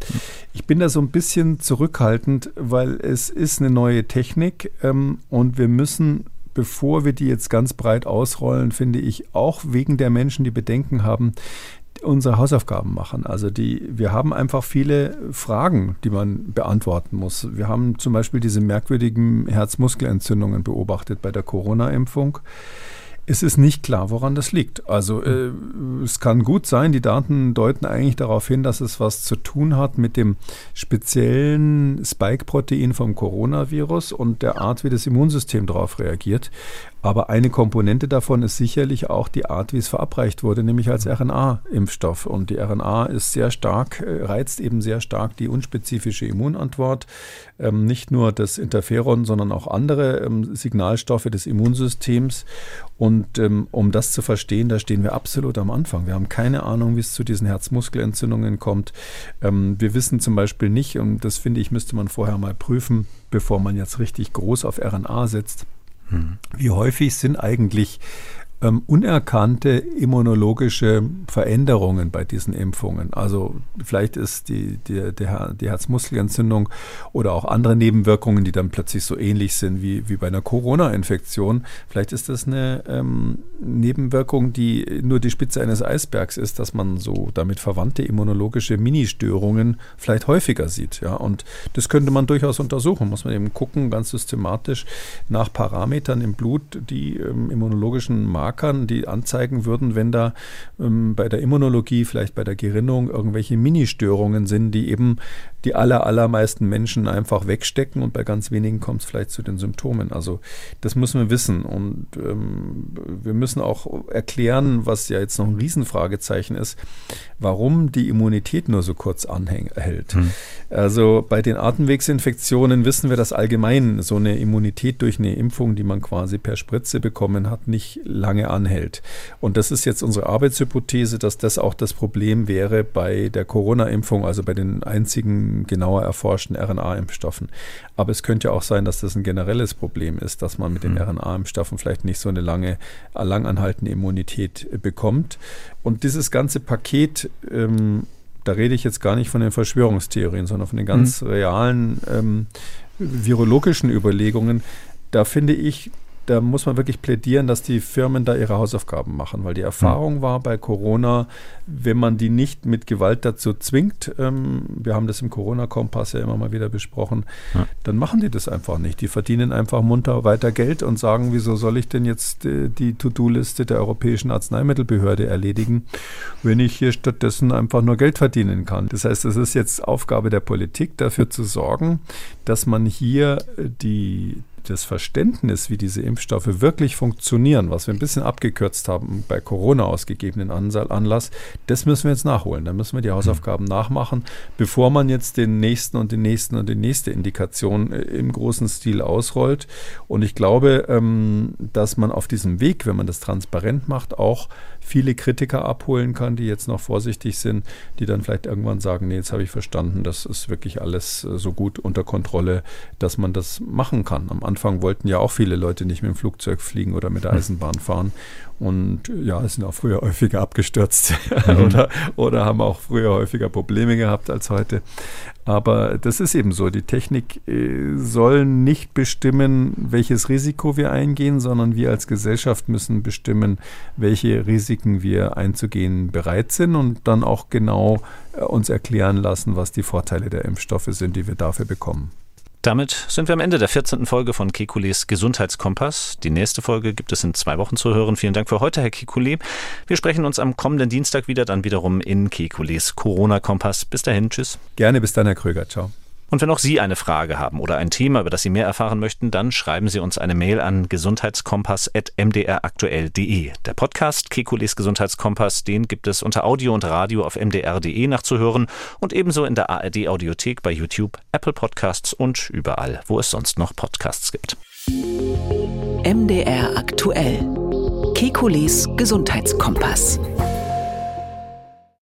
Ich bin da so ein bisschen zurückhaltend, weil es ist eine neue Technik ähm, und wir müssen bevor wir die jetzt ganz breit ausrollen, finde ich, auch wegen der Menschen, die Bedenken haben, unsere Hausaufgaben machen. Also die, wir haben einfach viele Fragen, die man beantworten muss. Wir haben zum Beispiel diese merkwürdigen Herzmuskelentzündungen beobachtet bei der Corona-Impfung. Es ist nicht klar, woran das liegt. Also äh, es kann gut sein, die Daten deuten eigentlich darauf hin, dass es was zu tun hat mit dem speziellen Spike-Protein vom Coronavirus und der Art, wie das Immunsystem darauf reagiert. Aber eine Komponente davon ist sicherlich auch die Art, wie es verabreicht wurde, nämlich als RNA-Impfstoff. Und die RNA ist sehr stark, äh, reizt eben sehr stark die unspezifische Immunantwort. Ähm, nicht nur das Interferon, sondern auch andere ähm, Signalstoffe des Immunsystems. Und ähm, um das zu verstehen, da stehen wir absolut am Anfang. Wir haben keine Ahnung, wie es zu diesen Herzmuskelentzündungen kommt. Wir wissen zum Beispiel nicht, und das finde ich, müsste man vorher mal prüfen, bevor man jetzt richtig groß auf RNA setzt wie häufig sind eigentlich ähm, unerkannte immunologische Veränderungen bei diesen Impfungen. Also vielleicht ist die, die, die, die Herzmuskelentzündung oder auch andere Nebenwirkungen, die dann plötzlich so ähnlich sind wie, wie bei einer Corona-Infektion. Vielleicht ist das eine ähm, Nebenwirkung, die nur die Spitze eines Eisbergs ist, dass man so damit verwandte immunologische Ministörungen vielleicht häufiger sieht. Ja? Und das könnte man durchaus untersuchen. Muss man eben gucken, ganz systematisch nach Parametern im Blut, die ähm, immunologischen Marker Markern, die anzeigen würden, wenn da ähm, bei der Immunologie, vielleicht bei der Gerinnung irgendwelche Ministörungen sind, die eben die aller, allermeisten Menschen einfach wegstecken und bei ganz wenigen kommt es vielleicht zu den Symptomen. Also das müssen wir wissen und ähm, wir müssen auch erklären, was ja jetzt noch ein Riesenfragezeichen ist, warum die Immunität nur so kurz anhält. Hm. Also bei den Atemwegsinfektionen wissen wir, dass allgemein so eine Immunität durch eine Impfung, die man quasi per Spritze bekommen hat, nicht lange anhält. Und das ist jetzt unsere Arbeitshypothese, dass das auch das Problem wäre bei der Corona-Impfung, also bei den einzigen genauer erforschten RNA-Impfstoffen. Aber es könnte ja auch sein, dass das ein generelles Problem ist, dass man mit den mhm. RNA-Impfstoffen vielleicht nicht so eine lange, langanhaltende Immunität bekommt. Und dieses ganze Paket ähm, da rede ich jetzt gar nicht von den Verschwörungstheorien, sondern von den ganz mhm. realen ähm, virologischen Überlegungen. Da finde ich, da muss man wirklich plädieren, dass die Firmen da ihre Hausaufgaben machen, weil die Erfahrung mhm. war bei Corona, wenn man die nicht mit Gewalt dazu zwingt, ähm, wir haben das im Corona-Kompass ja immer mal wieder besprochen, ja. dann machen die das einfach nicht. Die verdienen einfach munter weiter Geld und sagen, wieso soll ich denn jetzt äh, die To-Do-Liste der Europäischen Arzneimittelbehörde erledigen, wenn ich hier stattdessen einfach nur Geld verdienen kann. Das heißt, es ist jetzt Aufgabe der Politik, dafür zu sorgen, dass man hier die das Verständnis, wie diese Impfstoffe wirklich funktionieren, was wir ein bisschen abgekürzt haben bei Corona ausgegebenen Anlass, das müssen wir jetzt nachholen. Da müssen wir die Hausaufgaben mhm. nachmachen, bevor man jetzt den nächsten und den nächsten und die nächste Indikation äh, im großen Stil ausrollt. Und ich glaube, ähm, dass man auf diesem Weg, wenn man das transparent macht, auch viele Kritiker abholen kann, die jetzt noch vorsichtig sind, die dann vielleicht irgendwann sagen, nee, jetzt habe ich verstanden, das ist wirklich alles äh, so gut unter Kontrolle, dass man das machen kann. Am Anfang wollten ja auch viele Leute nicht mit dem Flugzeug fliegen oder mit der hm. Eisenbahn fahren. Und ja, sind auch früher häufiger abgestürzt mhm. oder, oder haben auch früher häufiger Probleme gehabt als heute. Aber das ist eben so. Die Technik äh, soll nicht bestimmen, welches Risiko wir eingehen, sondern wir als Gesellschaft müssen bestimmen, welche Risiken wir einzugehen bereit sind und dann auch genau äh, uns erklären lassen, was die Vorteile der Impfstoffe sind, die wir dafür bekommen. Damit sind wir am Ende der 14. Folge von Kekules Gesundheitskompass. Die nächste Folge gibt es in zwei Wochen zu hören. Vielen Dank für heute, Herr Kekule. Wir sprechen uns am kommenden Dienstag wieder, dann wiederum in Kekules Corona-Kompass. Bis dahin, tschüss. Gerne, bis dann, Herr Kröger. Ciao. Und wenn auch Sie eine Frage haben oder ein Thema, über das Sie mehr erfahren möchten, dann schreiben Sie uns eine Mail an gesundheitskompass.mdraktuell.de. Der Podcast Kekules Gesundheitskompass, den gibt es unter Audio und Radio auf mdr.de nachzuhören und ebenso in der ARD Audiothek bei YouTube, Apple Podcasts und überall, wo es sonst noch Podcasts gibt. MDR aktuell. Kekules Gesundheitskompass.